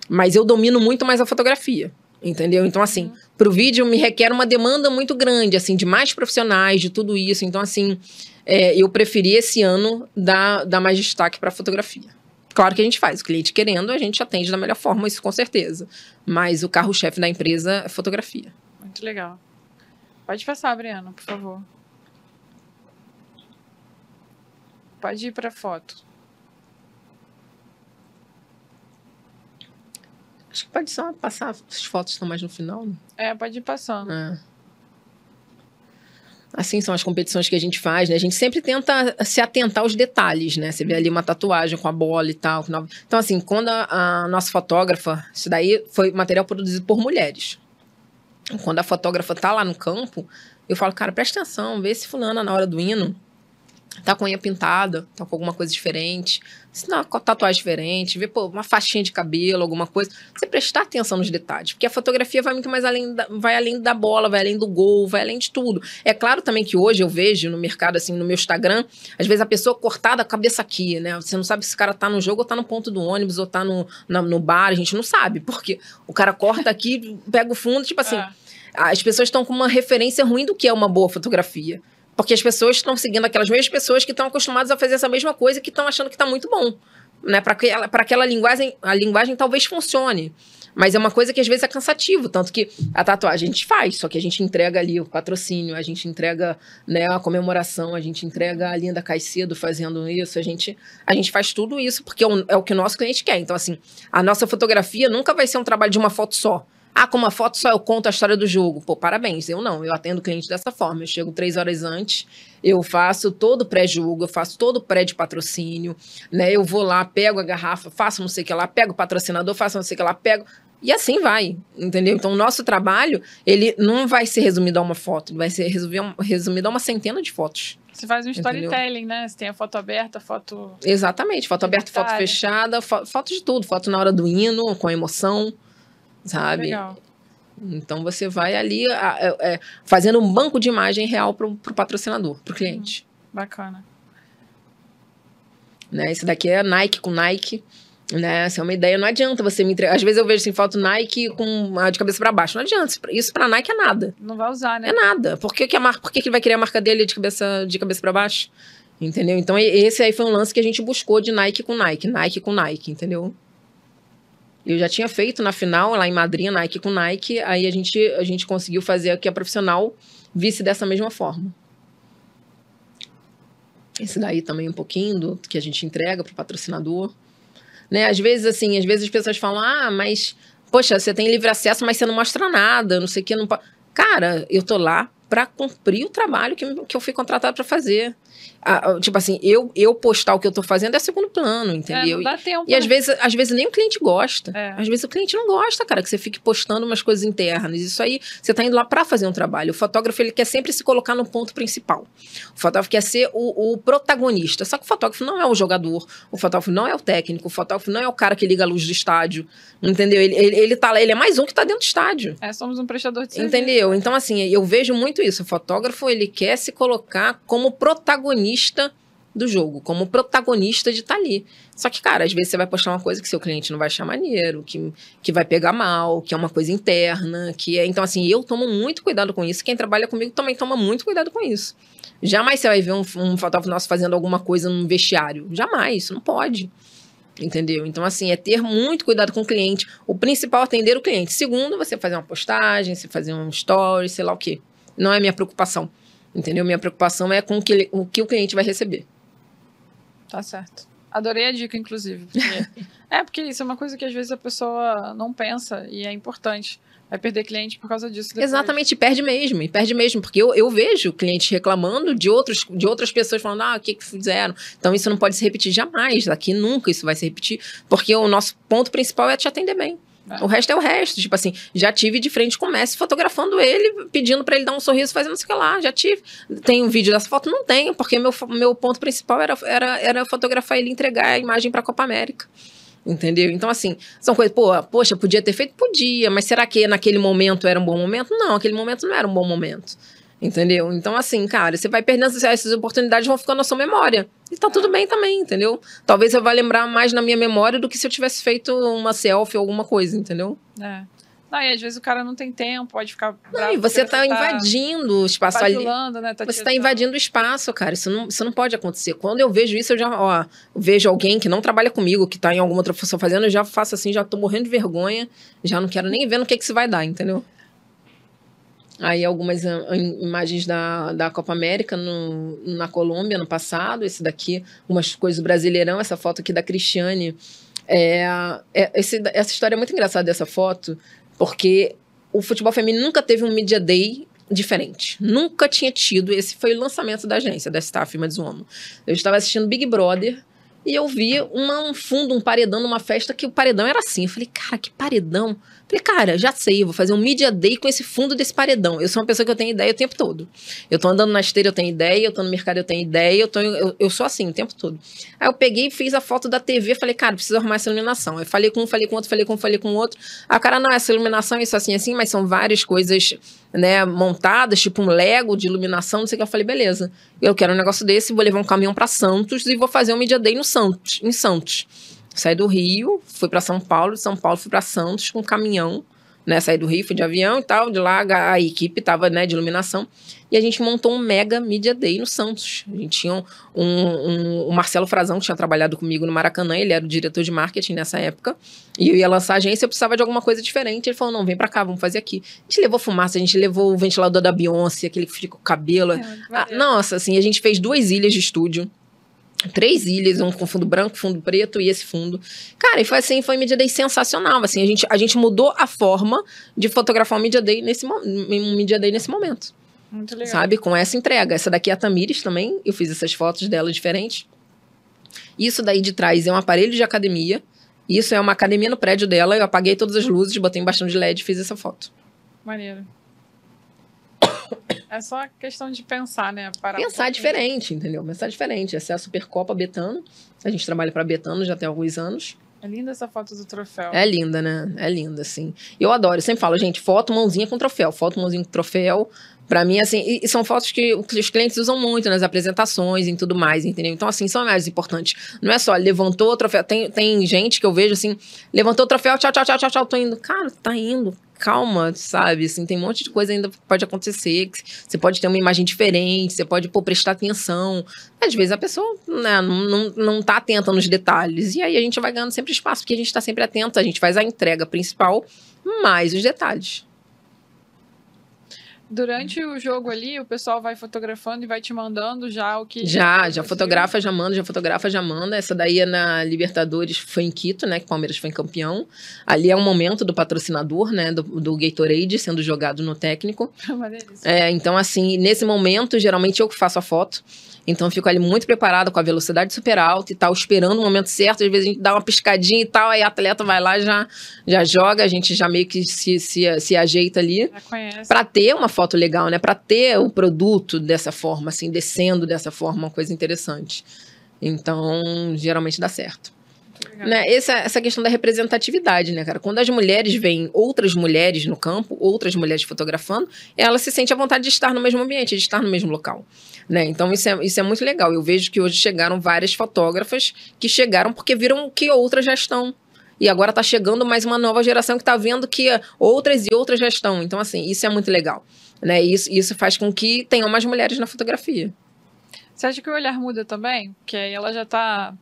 mas eu domino muito mais a fotografia. Entendeu? Então, assim, uhum. pro vídeo me requer uma demanda muito grande, assim, de mais profissionais, de tudo isso. Então, assim, é, eu preferi esse ano dar, dar mais destaque para fotografia. Claro que a gente faz, o cliente querendo, a gente atende da melhor forma, isso com certeza. Mas o carro-chefe da empresa é fotografia. Muito legal. Pode passar, Briana, por favor. Pode ir para foto. Acho que pode só passar, as fotos estão mais no final. Né? É, pode ir passando. É. Assim são as competições que a gente faz, né? A gente sempre tenta se atentar aos detalhes, né? Você vê ali uma tatuagem com a bola e tal. Então, assim, quando a, a nossa fotógrafa, isso daí foi material produzido por mulheres. Quando a fotógrafa tá lá no campo, eu falo, cara, presta atenção, vê se fulana na hora do hino tá com unha pintada, tá com alguma coisa diferente, se não, com tatuagem diferente, ver pô, uma faixinha de cabelo, alguma coisa. Você prestar atenção nos detalhes, porque a fotografia vai muito mais além da, vai além da bola, vai além do gol, vai além de tudo. É claro também que hoje eu vejo no mercado, assim, no meu Instagram, às vezes a pessoa cortada a cabeça aqui, né? Você não sabe se o cara tá no jogo ou tá no ponto do ônibus ou tá no, na, no bar, a gente não sabe, porque o cara corta aqui, pega o fundo, tipo assim. É. As pessoas estão com uma referência ruim do que é uma boa fotografia Porque as pessoas estão seguindo aquelas mesmas pessoas que estão acostumadas a fazer essa mesma coisa que estão achando que está muito bom. Né? Para aquela, aquela linguagem, a linguagem talvez funcione. Mas é uma coisa que às vezes é cansativo, tanto que a tatuagem a gente faz, só que a gente entrega ali o patrocínio, a gente entrega né, a comemoração, a gente entrega a Linda Caicedo fazendo isso, a gente, a gente faz tudo isso porque é o, é o que o nosso cliente quer. Então, assim, a nossa fotografia nunca vai ser um trabalho de uma foto só. Ah, com uma foto só eu conto a história do jogo. Pô, parabéns. Eu não, eu atendo o cliente dessa forma. Eu chego três horas antes, eu faço todo o pré-jogo, eu faço todo o pré de patrocínio, né? Eu vou lá, pego a garrafa, faço não sei o que lá, pego o patrocinador, faço não sei o que lá, pego. E assim vai, entendeu? Então, o nosso trabalho, ele não vai ser resumido a uma foto, ele vai ser resumido a uma centena de fotos. Você faz um storytelling, né? Você tem a foto aberta, foto. Exatamente, foto aberta, foto fechada, fo foto de tudo, foto na hora do hino, com a emoção sabe? Legal. Então você vai ali é, é, fazendo um banco de imagem real para o patrocinador, para o cliente. Hum, bacana. Né? Esse daqui é Nike com Nike. Né? Essa é uma ideia. Não adianta você me entregar. Às vezes eu vejo assim, foto Nike com a de cabeça para baixo. Não adianta. Isso para Nike é nada. Não vai usar, né? É nada. Por que, que, a marca, por que, que ele vai querer a marca dele de cabeça, de cabeça para baixo? Entendeu? Então, esse aí foi um lance que a gente buscou de Nike com Nike. Nike com Nike, entendeu? Eu já tinha feito na final, lá em Madrid, Nike com Nike, aí a gente, a gente conseguiu fazer que a profissional visse dessa mesma forma. Esse daí também um pouquinho do que a gente entrega para o patrocinador. Né? Às vezes, assim, às vezes as pessoas falam, ah, mas, poxa, você tem livre acesso, mas você não mostra nada, não sei o que. Não... Cara, eu tô lá para cumprir o trabalho que, que eu fui contratado para fazer a, tipo assim, eu, eu postar o que eu tô fazendo é segundo plano, entendeu? É, não dá tempo, e, e às, né? vezes, às vezes nem o cliente gosta. É. Às vezes o cliente não gosta, cara, que você fique postando umas coisas internas. Isso aí, você tá indo lá para fazer um trabalho. O fotógrafo, ele quer sempre se colocar no ponto principal. O fotógrafo quer ser o, o protagonista. Só que o fotógrafo não é o jogador, o fotógrafo não é o técnico, o fotógrafo não é o cara que liga a luz do estádio, entendeu? Ele, ele, ele tá lá, ele é mais um que tá dentro do estádio. É, somos um prestador de serviço. Entendeu? Então, assim, eu vejo muito isso. O fotógrafo, ele quer se colocar como protagonista do jogo, como protagonista de estar tá ali. Só que, cara, às vezes você vai postar uma coisa que seu cliente não vai achar maneiro, que, que vai pegar mal, que é uma coisa interna, que é. Então, assim, eu tomo muito cuidado com isso. Quem trabalha comigo também toma muito cuidado com isso. Jamais você vai ver um, um fotógrafo nosso fazendo alguma coisa num vestiário. Jamais, isso não pode. Entendeu? Então, assim, é ter muito cuidado com o cliente. O principal é atender o cliente. Segundo, você fazer uma postagem, você fazer um story, sei lá o quê. Não é minha preocupação. Entendeu? Minha preocupação é com o que, o que o cliente vai receber. Tá certo. Adorei a dica, inclusive. Porque... é, porque isso é uma coisa que às vezes a pessoa não pensa e é importante. Vai perder cliente por causa disso. Depois. Exatamente, perde mesmo, e perde mesmo, porque eu, eu vejo clientes reclamando de, outros, de outras pessoas falando, ah, o que, que fizeram? Então isso não pode se repetir jamais, aqui nunca isso vai se repetir, porque o nosso ponto principal é te atender bem. O resto é o resto. Tipo assim, já tive de frente com o Messi fotografando ele, pedindo para ele dar um sorriso, fazendo que lá. Já tive. Tem um vídeo dessa foto? Não tenho, porque meu, meu ponto principal era, era, era fotografar ele e entregar a imagem para a Copa América. Entendeu? Então, assim, são coisas, pô, poxa, podia ter feito? Podia, mas será que naquele momento era um bom momento? Não, aquele momento não era um bom momento. Entendeu? Então, assim, cara, você vai perdendo essas oportunidades, vão ficando na sua memória. E tá tudo bem também, entendeu? Talvez eu vá lembrar mais na minha memória do que se eu tivesse feito uma selfie ou alguma coisa, entendeu? É. Não, e às vezes o cara não tem tempo, pode ficar. Não, e você tá, tá invadindo o espaço ali. Né? Tá você tá invadindo o espaço, cara. Isso não, isso não pode acontecer. Quando eu vejo isso, eu já, ó, vejo alguém que não trabalha comigo, que tá em alguma outra função fazendo, eu já faço assim, já tô morrendo de vergonha, já não quero nem ver no que, que isso vai dar, entendeu? Aí algumas imagens da, da Copa América no, na Colômbia no passado, esse daqui, umas coisas do Brasileirão, essa foto aqui da Cristiane. É, é, esse, essa história é muito engraçada dessa foto, porque o futebol feminino nunca teve um Media Day diferente. Nunca tinha tido. Esse foi o lançamento da agência, da Staff Madzuono. Eu estava assistindo Big Brother e eu vi uma, um fundo, um paredão numa festa que o paredão era assim. Eu falei, cara, que paredão. Falei, cara, já sei, vou fazer um media day com esse fundo desse paredão. Eu sou uma pessoa que eu tenho ideia o tempo todo. Eu tô andando na esteira, eu tenho ideia, eu tô no mercado, eu tenho ideia, eu, tô, eu, eu sou assim o tempo todo. Aí eu peguei e fiz a foto da TV, falei, cara, preciso arrumar essa iluminação. Aí falei com um, falei com outro, falei com um, falei com outro. Aí o cara, não, essa iluminação é isso assim, assim, mas são várias coisas, né, montadas, tipo um Lego de iluminação, não sei o que. Eu falei, beleza, eu quero um negócio desse, vou levar um caminhão para Santos e vou fazer um media day no Santos, em Santos. Saí do Rio, fui para São Paulo, de São Paulo fui para Santos com um caminhão né? Saí do Rio, fui de avião e tal, de lá a, equipe tava, né, de iluminação. E a gente montou um mega Media Day no Santos. A gente tinha um, um, um, Marcelo Frazão, que tinha trabalhado comigo no Maracanã, ele era o diretor de marketing nessa época. E eu ia lançar a agência, eu precisava de alguma coisa diferente. Ele falou: não, vem pra cá, vamos fazer aqui. A gente levou fumaça, a gente levou o ventilador da Beyoncé, aquele que fica com o cabelo. É, ah, nossa, assim, a gente fez duas ilhas de estúdio três ilhas, um com fundo branco, fundo preto e esse fundo. Cara, e foi assim, foi um Media Day sensacional, assim, a gente, a gente mudou a forma de fotografar um Media Day nesse, um Media Day nesse momento. Muito legal. Sabe? Com essa entrega. Essa daqui é a Tamires também. Eu fiz essas fotos dela diferentes. Isso daí de trás é um aparelho de academia. Isso é uma academia no prédio dela. Eu apaguei todas as luzes, botei um bastão de LED e fiz essa foto. Maneiro. É só questão de pensar, né? Parar pensar um diferente, entendeu? Pensar diferente. Essa é a Supercopa Betano. A gente trabalha para Betano já tem alguns anos. É linda essa foto do troféu. É linda, né? É linda, assim. Eu adoro. Eu sempre falo, gente, foto mãozinha com troféu. Foto mãozinha com troféu. Para mim, assim, e, e, são fotos que os clientes usam muito nas apresentações e tudo mais, entendeu? Então, assim, são mais importantes. Não é só levantou o troféu. Tem, tem gente que eu vejo assim, levantou o troféu, tchau, tchau, tchau, tchau, tchau, tô indo. Cara, tá indo. Calma, sabe? Assim, tem um monte de coisa ainda que pode acontecer. Que você pode ter uma imagem diferente, você pode pô, prestar atenção. Às vezes a pessoa né, não, não, não tá atenta nos detalhes. E aí a gente vai ganhando sempre espaço, porque a gente tá sempre atento, a gente faz a entrega principal, mais os detalhes durante o jogo ali, o pessoal vai fotografando e vai te mandando já o que. Já, já fotografa, já manda, já fotografa, já manda. Essa daí é na Libertadores, foi em Quito, né? Que o Palmeiras foi campeão. Ali é um momento do patrocinador, né? Do, do Gatorade sendo jogado no técnico. é, então, assim, nesse momento, geralmente eu que faço a foto. Então eu fico ali muito preparada com a velocidade super alta e tal, esperando o momento certo. Às vezes a gente dá uma piscadinha e tal, aí a atleta vai lá já já joga, a gente já meio que se, se, se ajeita ali. para ter uma foto legal, né? Para ter o produto dessa forma, assim, descendo dessa forma, uma coisa interessante. Então, geralmente dá certo. Né? Essa, essa questão da representatividade, né, cara? Quando as mulheres veem outras mulheres no campo, outras mulheres fotografando, ela se sente à vontade de estar no mesmo ambiente, de estar no mesmo local. Né? Então, isso é, isso é muito legal. Eu vejo que hoje chegaram várias fotógrafas que chegaram porque viram que outras já estão. E agora está chegando mais uma nova geração que está vendo que outras e outras já estão. Então, assim, isso é muito legal. Né? Isso, isso faz com que tenham mais mulheres na fotografia. Você acha que o olhar muda também? Que aí ela já está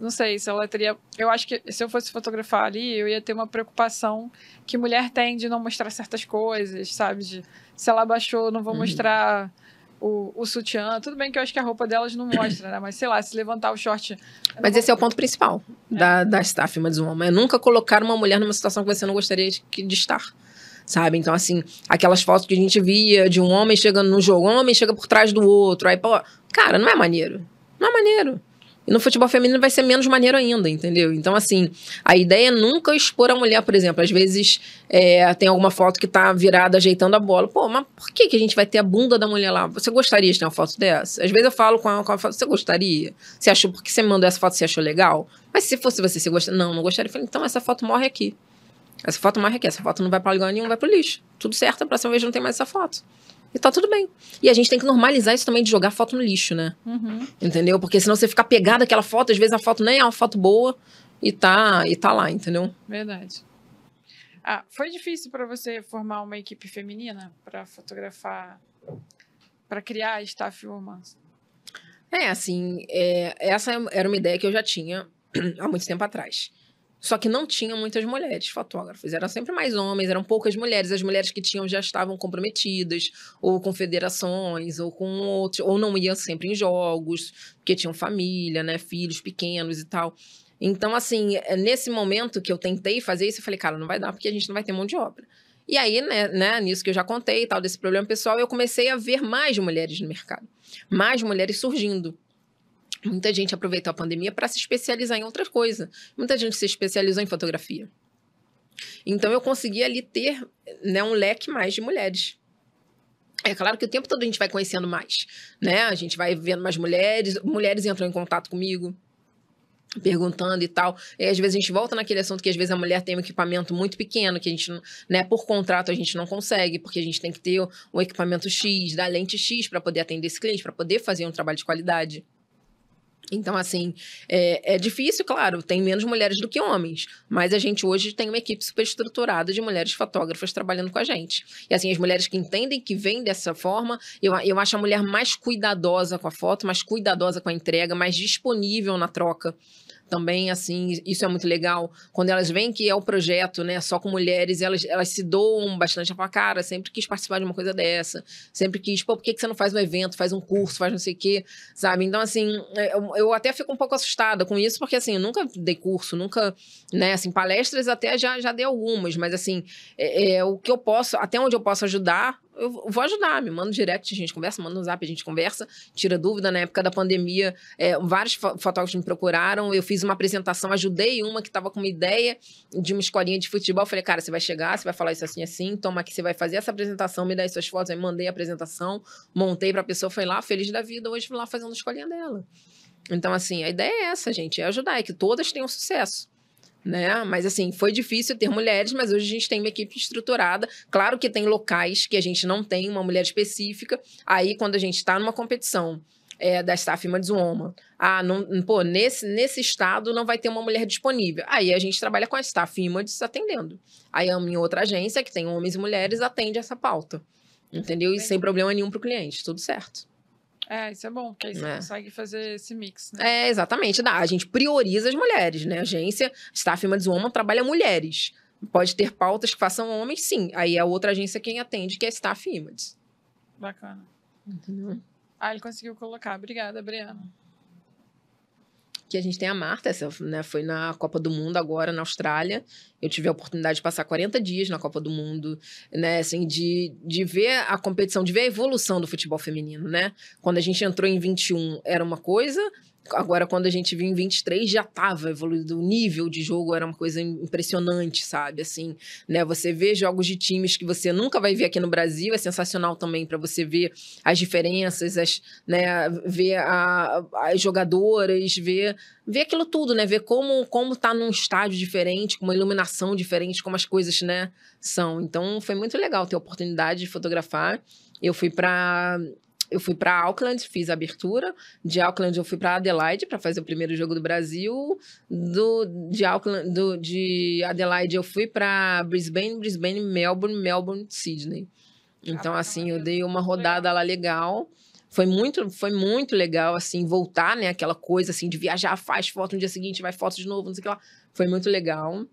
não sei se ela teria. Eu acho que se eu fosse fotografar ali, eu ia ter uma preocupação que mulher tem de não mostrar certas coisas, sabe? De, se ela baixou, não vou uhum. mostrar o, o sutiã. Tudo bem que eu acho que a roupa delas não mostra, né? Mas sei lá, se levantar o short. Mas vou... esse é o ponto principal é. da, da staff Madzuma. É nunca colocar uma mulher numa situação que você não gostaria de, de estar sabe? Então, assim, aquelas fotos que a gente via de um homem chegando no jogo, um homem chega por trás do outro, aí, pô, cara, não é maneiro. Não é maneiro. E no futebol feminino vai ser menos maneiro ainda, entendeu? Então, assim, a ideia é nunca expor a mulher, por exemplo. Às vezes é, tem alguma foto que tá virada ajeitando a bola. Pô, mas por que, que a gente vai ter a bunda da mulher lá? Você gostaria de ter uma foto dessa? Às vezes eu falo com a, com a foto, você gostaria? Você achou, porque você mandou essa foto, você achou legal? Mas se fosse você, você gostaria? Não, não gostaria. Eu falei, então essa foto morre aqui. Essa foto morre aqui. Essa foto não vai pra lugar nenhum, vai pro lixo. Tudo certo, a próxima vez não tem mais essa foto. E tá tudo bem. E a gente tem que normalizar isso também de jogar foto no lixo, né? Uhum. Entendeu? Porque senão você fica pegado àquela foto, às vezes a foto nem é uma foto boa e tá, e tá lá, entendeu? Verdade. Ah, foi difícil para você formar uma equipe feminina para fotografar, para criar a Staff Woman? É, assim, é, essa era uma ideia que eu já tinha há muito tempo atrás. Só que não tinha muitas mulheres fotógrafas, eram sempre mais homens, eram poucas mulheres. As mulheres que tinham já estavam comprometidas, ou com federações, ou com outros, ou não iam sempre em jogos, porque tinham família, né, filhos pequenos e tal. Então, assim, é, nesse momento que eu tentei fazer isso, eu falei, cara, não vai dar, porque a gente não vai ter mão de obra. E aí, né, né, nisso que eu já contei e tal, desse problema pessoal, eu comecei a ver mais mulheres no mercado. Mais mulheres surgindo. Muita gente aproveitou a pandemia para se especializar em outra coisa. Muita gente se especializou em fotografia. Então eu consegui ali ter né, um leque mais de mulheres. É claro que o tempo todo a gente vai conhecendo mais, né? A gente vai vendo mais mulheres, mulheres entram em contato comigo, perguntando e tal. E às vezes a gente volta naquele assunto que às vezes a mulher tem um equipamento muito pequeno, que a gente, né, por contrato a gente não consegue, porque a gente tem que ter o equipamento X, da lente X para poder atender esse cliente, para poder fazer um trabalho de qualidade. Então, assim, é, é, difícil, claro, tem menos mulheres do que homens, mas a gente hoje tem uma equipe super estruturada de mulheres fotógrafas trabalhando com a gente. E, assim, as mulheres que entendem, que vêm dessa forma, eu, eu acho a mulher mais cuidadosa com a foto, mais cuidadosa com a entrega, mais disponível na troca também, assim, isso é muito legal. Quando elas veem que é o projeto, né, só com mulheres, elas, elas se doam bastante. Ela fala, cara, sempre quis participar de uma coisa dessa. Sempre quis, pô, por que, que você não faz um evento, faz um curso, faz não sei o quê, sabe? Então, assim, é, eu, eu até fico um pouco assustada com isso, porque, assim, eu nunca dei curso, nunca, né, assim, palestras até já, já dei algumas, mas, assim, é, é o que eu posso, até onde eu posso ajudar, eu vou ajudar, me manda um direct, a gente conversa, manda um zap, a gente conversa, tira dúvida. Na época da pandemia, é, vários fotógrafos me procuraram, eu fiz uma apresentação, ajudei uma que estava com uma ideia de uma escolinha de futebol. Eu falei, cara, você vai chegar, você vai falar isso assim, assim, toma aqui, você vai fazer essa apresentação, me dá as suas fotos. Aí mandei a apresentação, montei para a pessoa, foi lá, feliz da vida, hoje fui lá fazendo a escolinha dela. Então, assim, a ideia é essa, gente, é ajudar, é que todas tenham sucesso né? Mas assim, foi difícil ter mulheres, mas hoje a gente tem uma equipe estruturada. Claro que tem locais que a gente não tem uma mulher específica. Aí, quando a gente está numa competição é, da Staff Woman, ah, não, pô, nesse, nesse estado não vai ter uma mulher disponível. Aí a gente trabalha com a Staff Images atendendo. Aí a minha outra agência, que tem homens e mulheres, atende essa pauta. Entendeu? E sem problema nenhum para o cliente, tudo certo. É, isso é bom, porque aí você é. consegue fazer esse mix, né? É, exatamente. Dá. A gente prioriza as mulheres, né? A agência Staff Images Woman trabalha mulheres. Pode ter pautas que façam homens, sim. Aí é a outra agência quem atende, que é Staff Images. Bacana. Entendeu? Ah, ele conseguiu colocar. Obrigada, Briana que a gente tem a Marta, essa né, foi na Copa do Mundo agora na Austrália. Eu tive a oportunidade de passar 40 dias na Copa do Mundo, né, assim, de, de ver a competição, de ver a evolução do futebol feminino, né? Quando a gente entrou em 21 era uma coisa, Agora, quando a gente viu em 23, já estava evoluído. O nível de jogo era uma coisa impressionante, sabe? Assim, né? Você vê jogos de times que você nunca vai ver aqui no Brasil, é sensacional também para você ver as diferenças, as, né? ver a, as jogadoras, ver, ver aquilo tudo, né? Ver como, como tá num estádio diferente, com uma iluminação diferente, como as coisas, né, são. Então, foi muito legal ter a oportunidade de fotografar. Eu fui para eu fui para Auckland, fiz a abertura. De Auckland eu fui para Adelaide para fazer o primeiro jogo do Brasil. Do de Auckland, do, de Adelaide eu fui para Brisbane, Brisbane, Melbourne, Melbourne, Sydney. Então assim, eu dei uma rodada lá legal. Foi muito, foi muito legal assim voltar, né, aquela coisa assim de viajar, faz foto no dia seguinte, vai foto de novo, não sei o que lá. Foi muito legal.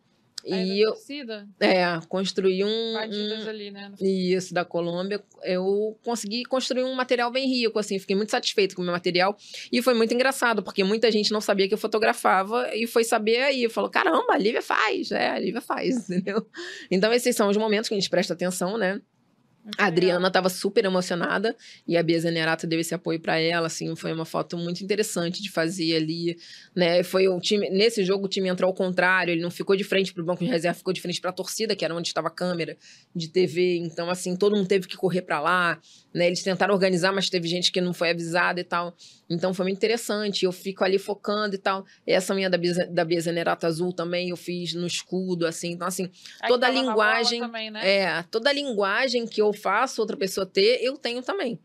E eu, torcida? É, construí um. Partidas um, ali, né? Isso, da Colômbia. Eu consegui construir um material bem rico, assim, fiquei muito satisfeito com o meu material. E foi muito engraçado, porque muita gente não sabia que eu fotografava e foi saber aí. Falou: caramba, a Lívia faz, é, a Lívia faz, entendeu? Então, esses são os momentos que a gente presta atenção, né? A Adriana estava super emocionada e a Bia Zenerato deu esse apoio para ela, assim, foi uma foto muito interessante de fazer ali, né? Foi o time, nesse jogo o time entrou ao contrário, ele não ficou de frente para o banco de reserva, ficou de frente para a torcida, que era onde estava a câmera de TV, então assim, todo mundo teve que correr para lá, né? Eles tentaram organizar, mas teve gente que não foi avisada e tal. Então foi muito interessante. Eu fico ali focando e tal. Essa minha da Bia, da Bia Zenerato Azul também eu fiz no escudo, assim. Então, assim, toda a linguagem. Também, né? É, toda a linguagem que eu faço outra pessoa ter, eu tenho também.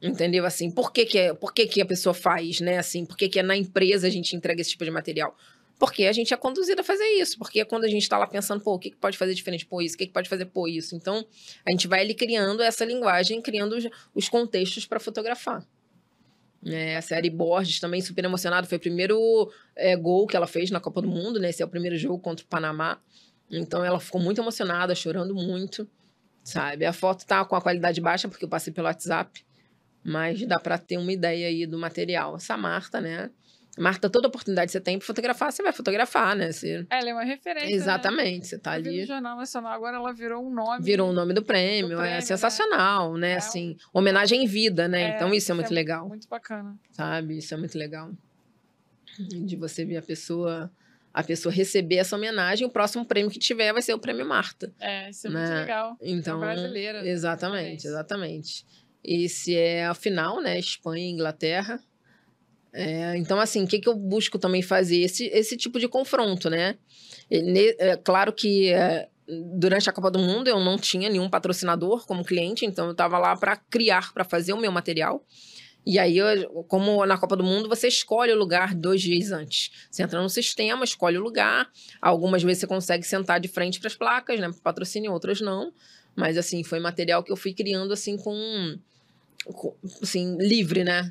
Entendeu? Assim, por que, que, é, por que, que a pessoa faz, né? Assim, por que, que é na empresa a gente entrega esse tipo de material? Porque a gente é conduzido a fazer isso. Porque quando a gente está lá pensando, pô, o que, que pode fazer diferente por isso? O que, que pode fazer por isso? Então, a gente vai ali criando essa linguagem, criando os, os contextos para fotografar. É, a série Borges também super emocionada. Foi o primeiro é, gol que ela fez na Copa do Mundo, né? Esse é o primeiro jogo contra o Panamá. Então ela ficou muito emocionada, chorando muito, sabe? A foto tá com a qualidade baixa porque eu passei pelo WhatsApp, mas dá para ter uma ideia aí do material. Essa Marta, né? Marta, toda oportunidade que você tem para fotografar, você vai fotografar, né? Você... Ela é uma referência. Né? Exatamente, né? você tá ali. No Jornal Nacional, agora ela virou um nome. Virou o um nome do prêmio, do prêmio é sensacional, né? né? É assim, homenagem em vida, né? É, então isso é muito é legal. Muito bacana. Sabe? Isso é muito legal. De você ver a pessoa a pessoa receber essa homenagem, o próximo prêmio que tiver vai ser o prêmio Marta. É, isso é né? muito legal. Então, é brasileira. Exatamente, exatamente. Esse é a final, né? Espanha e Inglaterra. É, então, assim, o que, que eu busco também fazer? Esse, esse tipo de confronto, né? É, claro que é, durante a Copa do Mundo eu não tinha nenhum patrocinador como cliente, então eu estava lá para criar, para fazer o meu material. E aí, como na Copa do Mundo, você escolhe o lugar dois dias antes. Você entra no sistema, escolhe o lugar. Algumas vezes você consegue sentar de frente para as placas, né? Pro patrocínio, outras não. Mas, assim, foi material que eu fui criando, assim, com... assim, livre, né?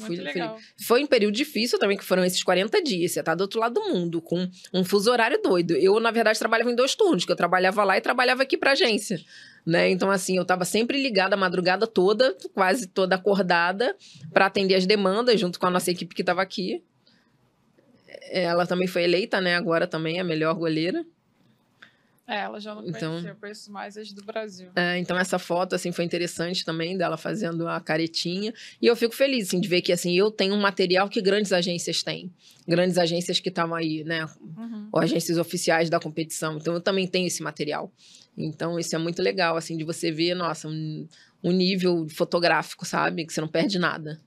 Muito Fui-. Foi um período difícil também, que foram esses 40 dias. Você tá do outro lado do mundo, com um fuso horário doido. Eu, na verdade, trabalhava em dois turnos, que eu trabalhava lá e trabalhava aqui pra agência. Né? Então, assim, eu tava sempre ligada a madrugada toda, quase toda acordada, para atender as demandas, junto com a nossa equipe que tava aqui. Ela também foi eleita, né? Agora também a melhor goleira. É, ela já não Então- conhecia, eu conheço mais as do Brasil. É, então essa foto assim foi interessante também dela fazendo a caretinha e eu fico feliz assim, de ver que assim eu tenho um material que grandes agências têm, grandes agências que estavam aí, né, Uhum. ou agências oficiais da competição. Então eu também tenho esse material. Então isso é muito legal assim de você ver, nossa, um, um nível fotográfico, sabe, que você não perde nada.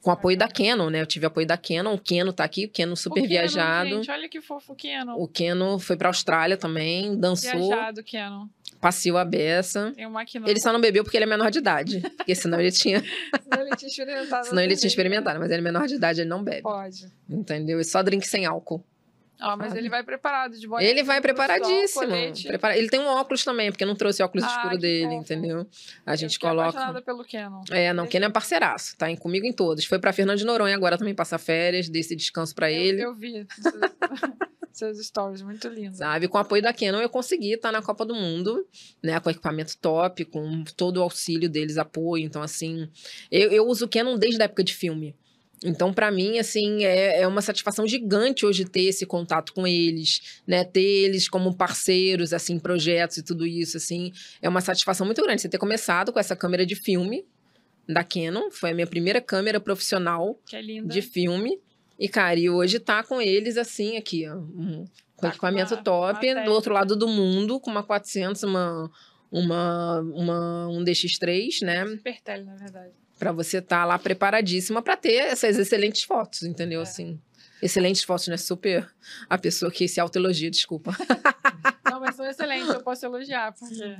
Com apoio da Canon, né? Eu tive apoio da Canon, o Keno tá aqui, o Keno super o Kenon, viajado. Gente, olha que fofo o Kenon. O Keno foi pra Austrália também, dançou, Viajado, Kenon. passeou a beça. Tem uma. Ele só não bebeu porque ele é menor de idade. Porque senão ele tinha, Senão ele tinha experimentado. senão ele tinha também. experimentado. Mas ele é menor de idade, ele não bebe. Pode. Entendeu? E só drink sem álcool. Ó, mas ele vai preparado de boné. Ele vai preparadíssimo. Prepara- Ele tem um óculos também, porque eu não trouxe óculos Ah, escuro dele, fofo. entendeu? A Eu gente fiquei coloca. pelo Kenon. É, não, Ken é parceiraço, tá em- comigo em todos. Foi pra Fernando de Noronha agora também passar férias, dei esse descanso pra Eu- ele. Eu, vi seus, stories, muito lindo. Sabe, com o apoio da Canon eu consegui estar na Copa do Mundo, né, com equipamento top, com todo o auxílio deles, apoio. Então, assim, eu, eu uso o Canon desde a época de filme. Então, pra mim, assim, é, é uma satisfação gigante hoje ter esse contato com eles, né, ter eles como parceiros, assim, projetos e tudo isso, assim, é uma satisfação muito grande você ter começado com essa câmera de filme da Canon, foi a minha primeira câmera profissional é de filme. E, cara, e hoje tá com eles assim, aqui, ó. um- com Tá equipamento uma- top, uma do outro lado do mundo, com uma 400, uma, uma, uma um DX3, né? Super tele, na verdade. Pra você estar lá preparadíssima pra ter essas excelentes fotos, entendeu? É. Assim. Excelentes fotos, né? Super. A pessoa que se autoelogia, desculpa. Não, mas são excelentes, eu posso elogiar, porque.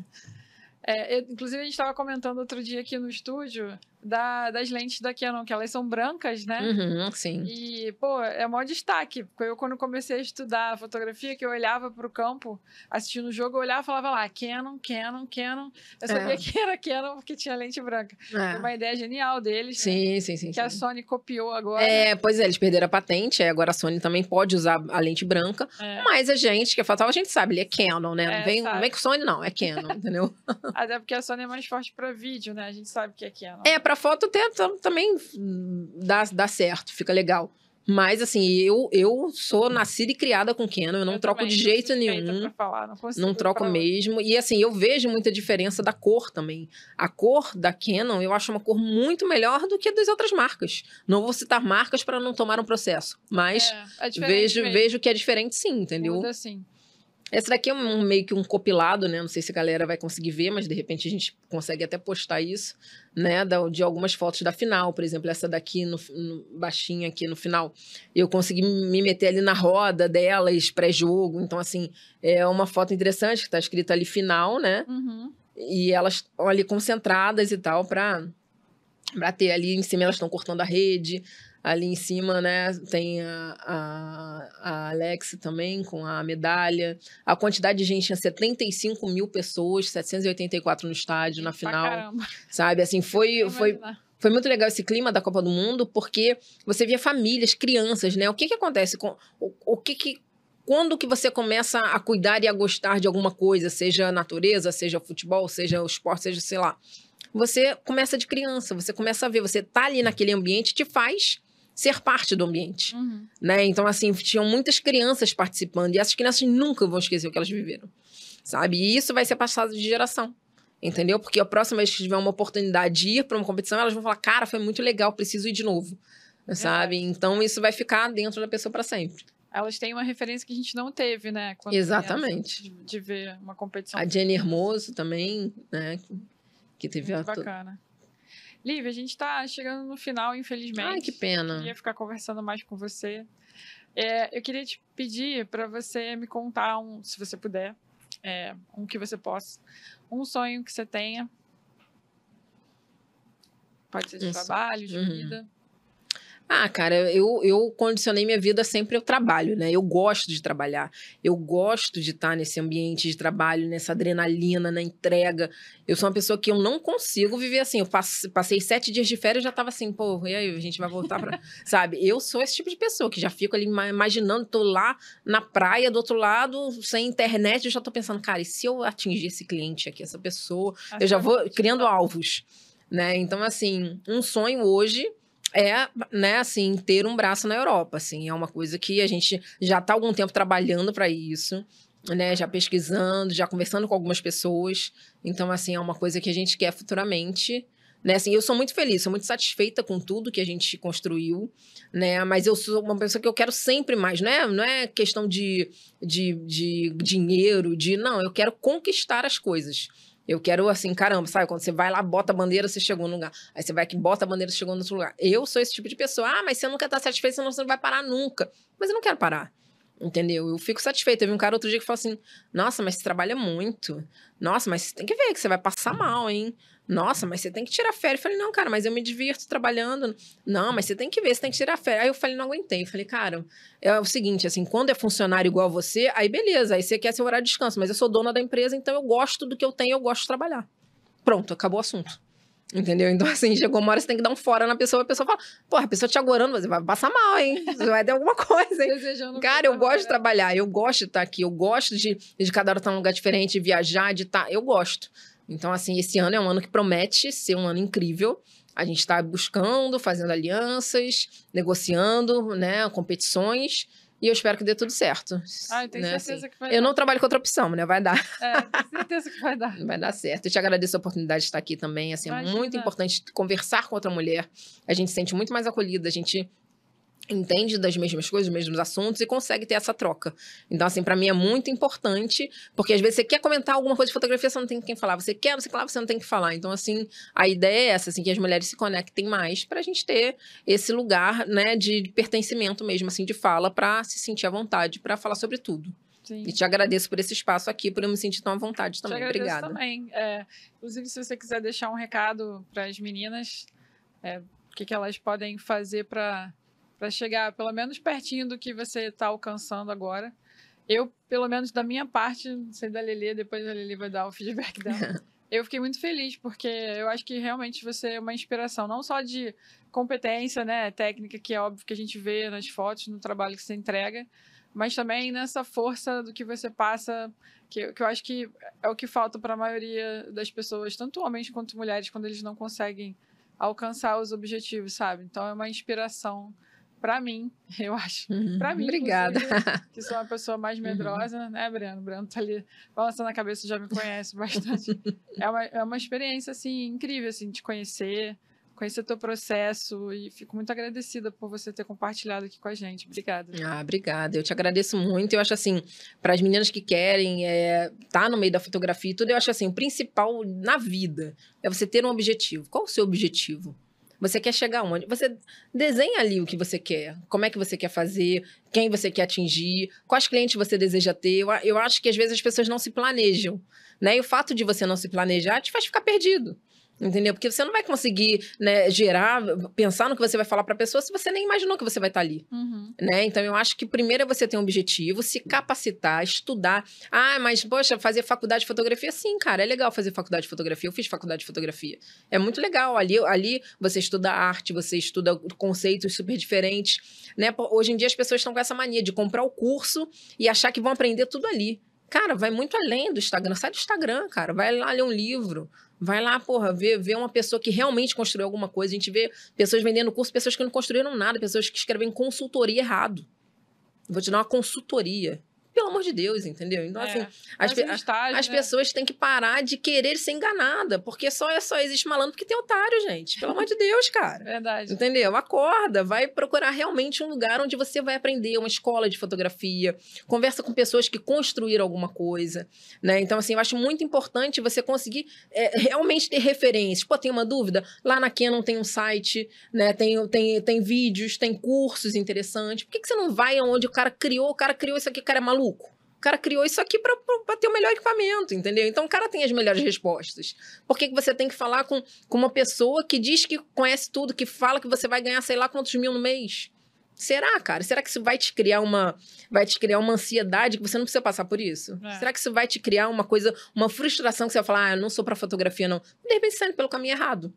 É, eu- inclusive, a gente estava comentando outro dia aqui no estúdio da- das lentes da Canon, que elas são brancas, né? Uhum, sim. E, pô, é o maior destaque. Porque eu, quando comecei a estudar fotografia, que eu olhava para o campo, assistindo o jogo, eu olhava e falava lá, Canon, Canon, Canon. Eu sabia É. que era Canon porque tinha lente branca. Foi É. uma ideia genial deles, né? Sim, sim, sim. Que a sim. Sony copiou agora. É, pois é, eles perderam a patente, aí agora a Sony também pode usar a lente branca. É. Mas a gente, que é fatal, a gente sabe, ele é Canon, né? É, não, vem, não vem com Sony, não, é Canon, entendeu? Até porque a Sony é mais forte para vídeo, né? A gente sabe que é Canon. É, pra foto até tam- também dá, dá certo, fica legal. Mas, assim, eu, eu sou nascida e criada com Canon, eu não Eu troco também, de jeito nenhum. falar, não, Não troco mesmo. E assim, eu vejo muita diferença da cor também. A cor da Canon, eu acho uma cor muito melhor do que a das outras marcas. Não vou citar marcas para não tomar um processo, mas É, é vejo, mesmo. vejo que é diferente sim, entendeu? Muda sim. Esse daqui é um, meio que um compilado, né? Não sei se a galera vai conseguir ver, mas de repente a gente consegue até postar isso, né? Da- de algumas fotos da final, por exemplo, essa daqui no, no- baixinha aqui no final. Eu consegui me meter ali na roda delas, pré-jogo. Então, assim, é uma foto interessante que tá escrita ali final, né? Uhum. E elas estão ali concentradas e tal, pra, pra ter ali em cima, elas estão cortando a rede. Ali em cima, né, tem a, a, a Alex também com a medalha. A quantidade de gente tinha 75 mil pessoas, 784 no estádio na final. Sabe, assim, foi, foi, foi muito legal esse clima da Copa do Mundo, porque você via famílias, crianças, né? O que que acontece com o, o que que quando que você começa a cuidar e a gostar de alguma coisa, seja a natureza, seja o futebol, seja o esporte, seja sei lá, você começa de criança, você começa a ver, você tá ali naquele ambiente te faz ser parte do ambiente, Uhum. né? Então assim, tinham muitas crianças participando e essas crianças nunca vão esquecer o que elas viveram. Sabe? E isso vai ser passado de geração. Entendeu? Porque a próxima vez que tiver uma oportunidade de ir para uma competição, elas vão falar: "Cara, foi muito legal, preciso ir de novo". Sabe? Então isso vai ficar dentro da pessoa para sempre. Elas têm uma referência que a gente não teve, né? quando Exatamente. De, de ver uma competição. A Jenny Hermoso também, né? Que teve muito a. bacana. Lívia, a gente tá chegando no final, infelizmente. Ai, que pena. Queria ficar conversando mais com você. É, eu queria te pedir para você me contar, um, se você puder, é, um que você possa, um sonho que você tenha Pode ser de Isso. trabalho, de Uhum. vida. Ah, cara, eu, eu condicionei minha vida sempre ao trabalho, né? Eu gosto de trabalhar. Eu gosto de estar nesse ambiente de trabalho, nessa adrenalina, na entrega. Eu sou uma pessoa que eu não consigo viver assim. Eu passe- passei sete dias de férias e já tava assim, pô, e aí, a gente vai voltar pra. Sabe? Eu sou esse tipo de pessoa que já fico ali ima- imaginando, tô lá na praia do outro lado, sem internet, eu já tô pensando, cara, e se eu atingir esse cliente aqui, essa pessoa? eu já vou criando alvos, né? Então, assim, um sonho hoje é, né, assim, ter um braço na Europa, assim, é uma coisa que a gente já tá há algum tempo trabalhando para isso, né, já pesquisando, já conversando com algumas pessoas. Então, assim, é uma coisa que a gente quer futuramente, né? Assim, eu sou muito feliz, sou muito satisfeita com tudo que a gente construiu, né? Mas eu sou uma pessoa que eu quero sempre mais, né? Não é questão de, de, de dinheiro, de não, eu quero conquistar as coisas. Eu quero, assim, caramba, sabe? Quando você vai lá, bota a bandeira, você chegou num lugar. Aí você vai aqui, bota a bandeira, você chegou no outro lugar. Eu sou esse tipo de pessoa. Ah, mas você nunca tá satisfeito, senão você não vai parar nunca. Mas eu não quero parar. Entendeu? Eu fico satisfeita. Teve um cara outro dia que falou assim: Nossa, mas você trabalha muito. Nossa, mas você tem que ver que você vai passar mal, hein? Nossa, mas você tem que tirar férias. Eu falei: Não, cara, mas eu me divirto trabalhando. Não, mas você tem que ver, você tem que tirar férias. Aí eu falei: Não aguentei. Eu falei: Cara, é o seguinte, assim, quando é funcionário igual você, aí beleza, aí você quer seu horário de descanso. Mas eu sou dona da empresa, então eu gosto do que eu tenho, eu gosto de trabalhar. Pronto, acabou o assunto. Entendeu? Então, assim, chegou uma hora você tem que dar um fora na pessoa, a pessoa fala, porra, a pessoa te agorando, você vai passar mal, hein? Você vai ter alguma coisa, hein? Desejando Cara, eu gosto de trabalhar, eu gosto de estar aqui, eu gosto de, de cada hora estar num lugar diferente, viajar, de estar. Eu gosto. Então, assim, esse ano é um ano que promete ser um ano incrível. A gente está buscando, fazendo alianças, negociando, né, competições. E eu espero que dê tudo certo. Ah, eu tenho né, certeza assim. que vai Eu dar. não trabalho com outra opção, né? Vai dar. É, tenho certeza que vai dar. Vai dar certo. Eu te agradeço a oportunidade de estar aqui também. Assim, é muito importante conversar com outra mulher. A gente se sente muito mais acolhida, a gente entende das mesmas coisas, dos mesmos assuntos e consegue ter essa troca. Então, assim, pra mim é muito importante, porque às vezes você quer comentar alguma coisa de fotografia, você não tem quem falar. Você quer, você falar, você não tem que falar. Então, assim, a ideia é essa, assim, que as mulheres se conectem mais pra gente ter esse lugar, né, de pertencimento mesmo, assim, de fala, pra se sentir à vontade, pra falar sobre tudo. Sim. E te agradeço por esse espaço aqui, por eu me sentir tão à vontade Te também. agradeço Obrigada. também. É, inclusive, se você quiser deixar um recado para as meninas, é, o que, que elas podem fazer para chegar pelo menos pertinho do que você está alcançando agora. Eu, pelo menos da minha parte, não sei da Lelê, depois a Lelê vai dar o feedback dela. eu fiquei muito feliz, porque eu acho que realmente você é uma inspiração, não só de competência, né, técnica, que é óbvio que a gente vê nas fotos, no trabalho que você entrega, mas também nessa força do que você passa, que, que eu acho que é o que falta para a maioria das pessoas, tanto homens quanto mulheres, quando eles não conseguem alcançar os objetivos, sabe? Então é uma inspiração para mim, eu acho. Uhum. Pra mim, Obrigada. que sou uma pessoa mais medrosa, né, Breno? O Breno tá ali balançando a cabeça, já me conhece bastante. é, uma, é uma experiência, assim, incrível, assim, de conhecer, conhecer teu processo e fico muito agradecida por você ter compartilhado aqui com a gente. Obrigada. Ah, obrigada. Eu te agradeço muito. Eu acho assim, para as meninas que querem é, tá no meio da fotografia e tudo, eu acho assim, o principal na vida é você ter um objetivo. Qual o seu objetivo? Você quer chegar onde? Você desenha ali o que você quer, como é que você quer fazer, quem você quer atingir, quais clientes você deseja ter. Eu, acho que às vezes as pessoas não se planejam, né? E o fato de você não se planejar te faz ficar perdido. Entendeu? Porque você não vai conseguir né, gerar, pensar no que você vai falar para a pessoa se você nem imaginou que você vai estar ali Uhum. né? Então eu acho que primeiro é você ter um objetivo, se capacitar, estudar. Ah, mas poxa, fazer faculdade de fotografia, sim, cara, é legal fazer faculdade de fotografia. Eu fiz faculdade de fotografia. É muito legal. Ali, ali você estuda arte, você estuda conceitos super diferentes, né? Hoje em dia as pessoas estão com essa mania de comprar o curso e achar que vão aprender tudo ali. Cara, vai muito além do Instagram. Sai do Instagram, cara. Vai lá ler um livro. Vai lá, porra, ver, ver uma pessoa que realmente construiu alguma coisa. A gente vê pessoas vendendo curso, pessoas que não construíram nada, pessoas que escrevem consultoria errado. Vou te dar uma consultoria. Pelo amor de Deus, entendeu? Então, assim, É, as, mas pe- estágio, as né? pessoas têm que parar de querer ser enganada, porque só, é só existe malandro porque tem otário, gente. Pelo amor de Deus, cara. Verdade. Entendeu? Acorda, vai procurar realmente um lugar onde você vai aprender, uma escola de fotografia, conversa com pessoas que construíram alguma coisa, né? Então, assim, eu acho muito importante você conseguir é, realmente ter referências. Pô, tem uma dúvida? Lá na Canon tem um site, né? Tem, tem, tem vídeos, tem cursos interessantes. Por que, que você não vai onde o cara criou? O cara criou isso aqui, o cara é maluco. Cara criou isso aqui para ter o melhor equipamento, entendeu? Então o cara tem as melhores respostas. Por que, que você tem que falar com, com uma pessoa que diz que conhece tudo, que fala que você vai ganhar sei lá quantos mil no mês? Será, cara? Será que isso vai te criar uma vai te criar uma ansiedade que você não precisa passar por isso? É. Será que isso vai te criar uma coisa, uma frustração que você vai falar, ah, eu não sou para fotografia não. De repente você tá pelo caminho errado.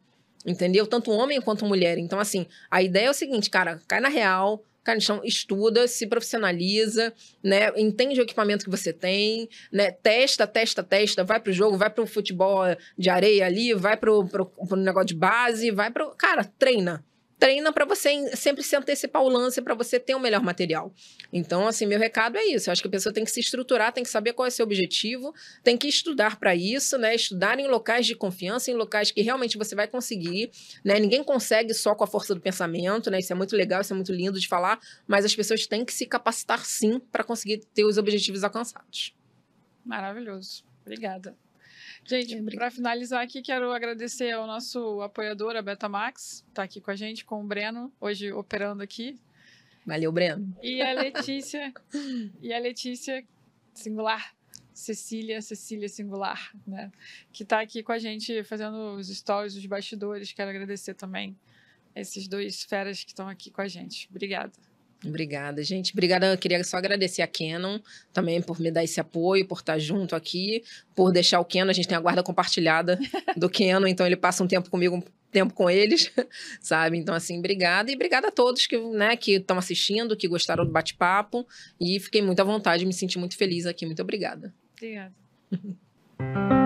Entendeu? Tanto homem quanto mulher. Então assim, a ideia é o seguinte, cara, cai na real, no chão, estuda, se profissionaliza, né? Entende o equipamento que você tem, né? Testa, testa, testa, vai pro jogo, vai pro futebol de areia ali, vai pro, pro, pro negócio de base, vai pro. Cara, treina treina para você sempre se antecipar o lance para você ter o um melhor material. Então, assim, meu recado é isso. Eu acho que a pessoa tem que se estruturar, tem que saber qual é seu objetivo, tem que estudar para isso, né? Estudar em locais de confiança, em locais que realmente você vai conseguir, né? Ninguém consegue só com a força do pensamento, né? Isso é muito legal, isso é muito lindo de falar, mas as pessoas têm que se capacitar sim para conseguir ter os objetivos alcançados. Maravilhoso. Obrigada. Gente, para finalizar aqui, quero agradecer ao nosso apoiador, a Betamax, está aqui com a gente, com o Breno, hoje operando aqui. Valeu, Breno. E a Letícia, e a Letícia, singular, Cecília, Cecília Singular, né? Que está aqui com a gente fazendo os stories, os bastidores. Quero agradecer também esses dois feras que estão aqui com a gente. Obrigada. Obrigada, gente. Obrigada. Eu queria só agradecer a Canon também por me dar esse apoio, por estar junto aqui, por deixar o Canon. A gente tem a guarda compartilhada do Canon, então ele passa um tempo comigo, um tempo com eles, sabe? Então, assim, obrigada. E obrigada a todos que né, que estão assistindo, que gostaram do bate-papo. E fiquei muito à vontade, me senti muito feliz aqui. Muito obrigada. Obrigada.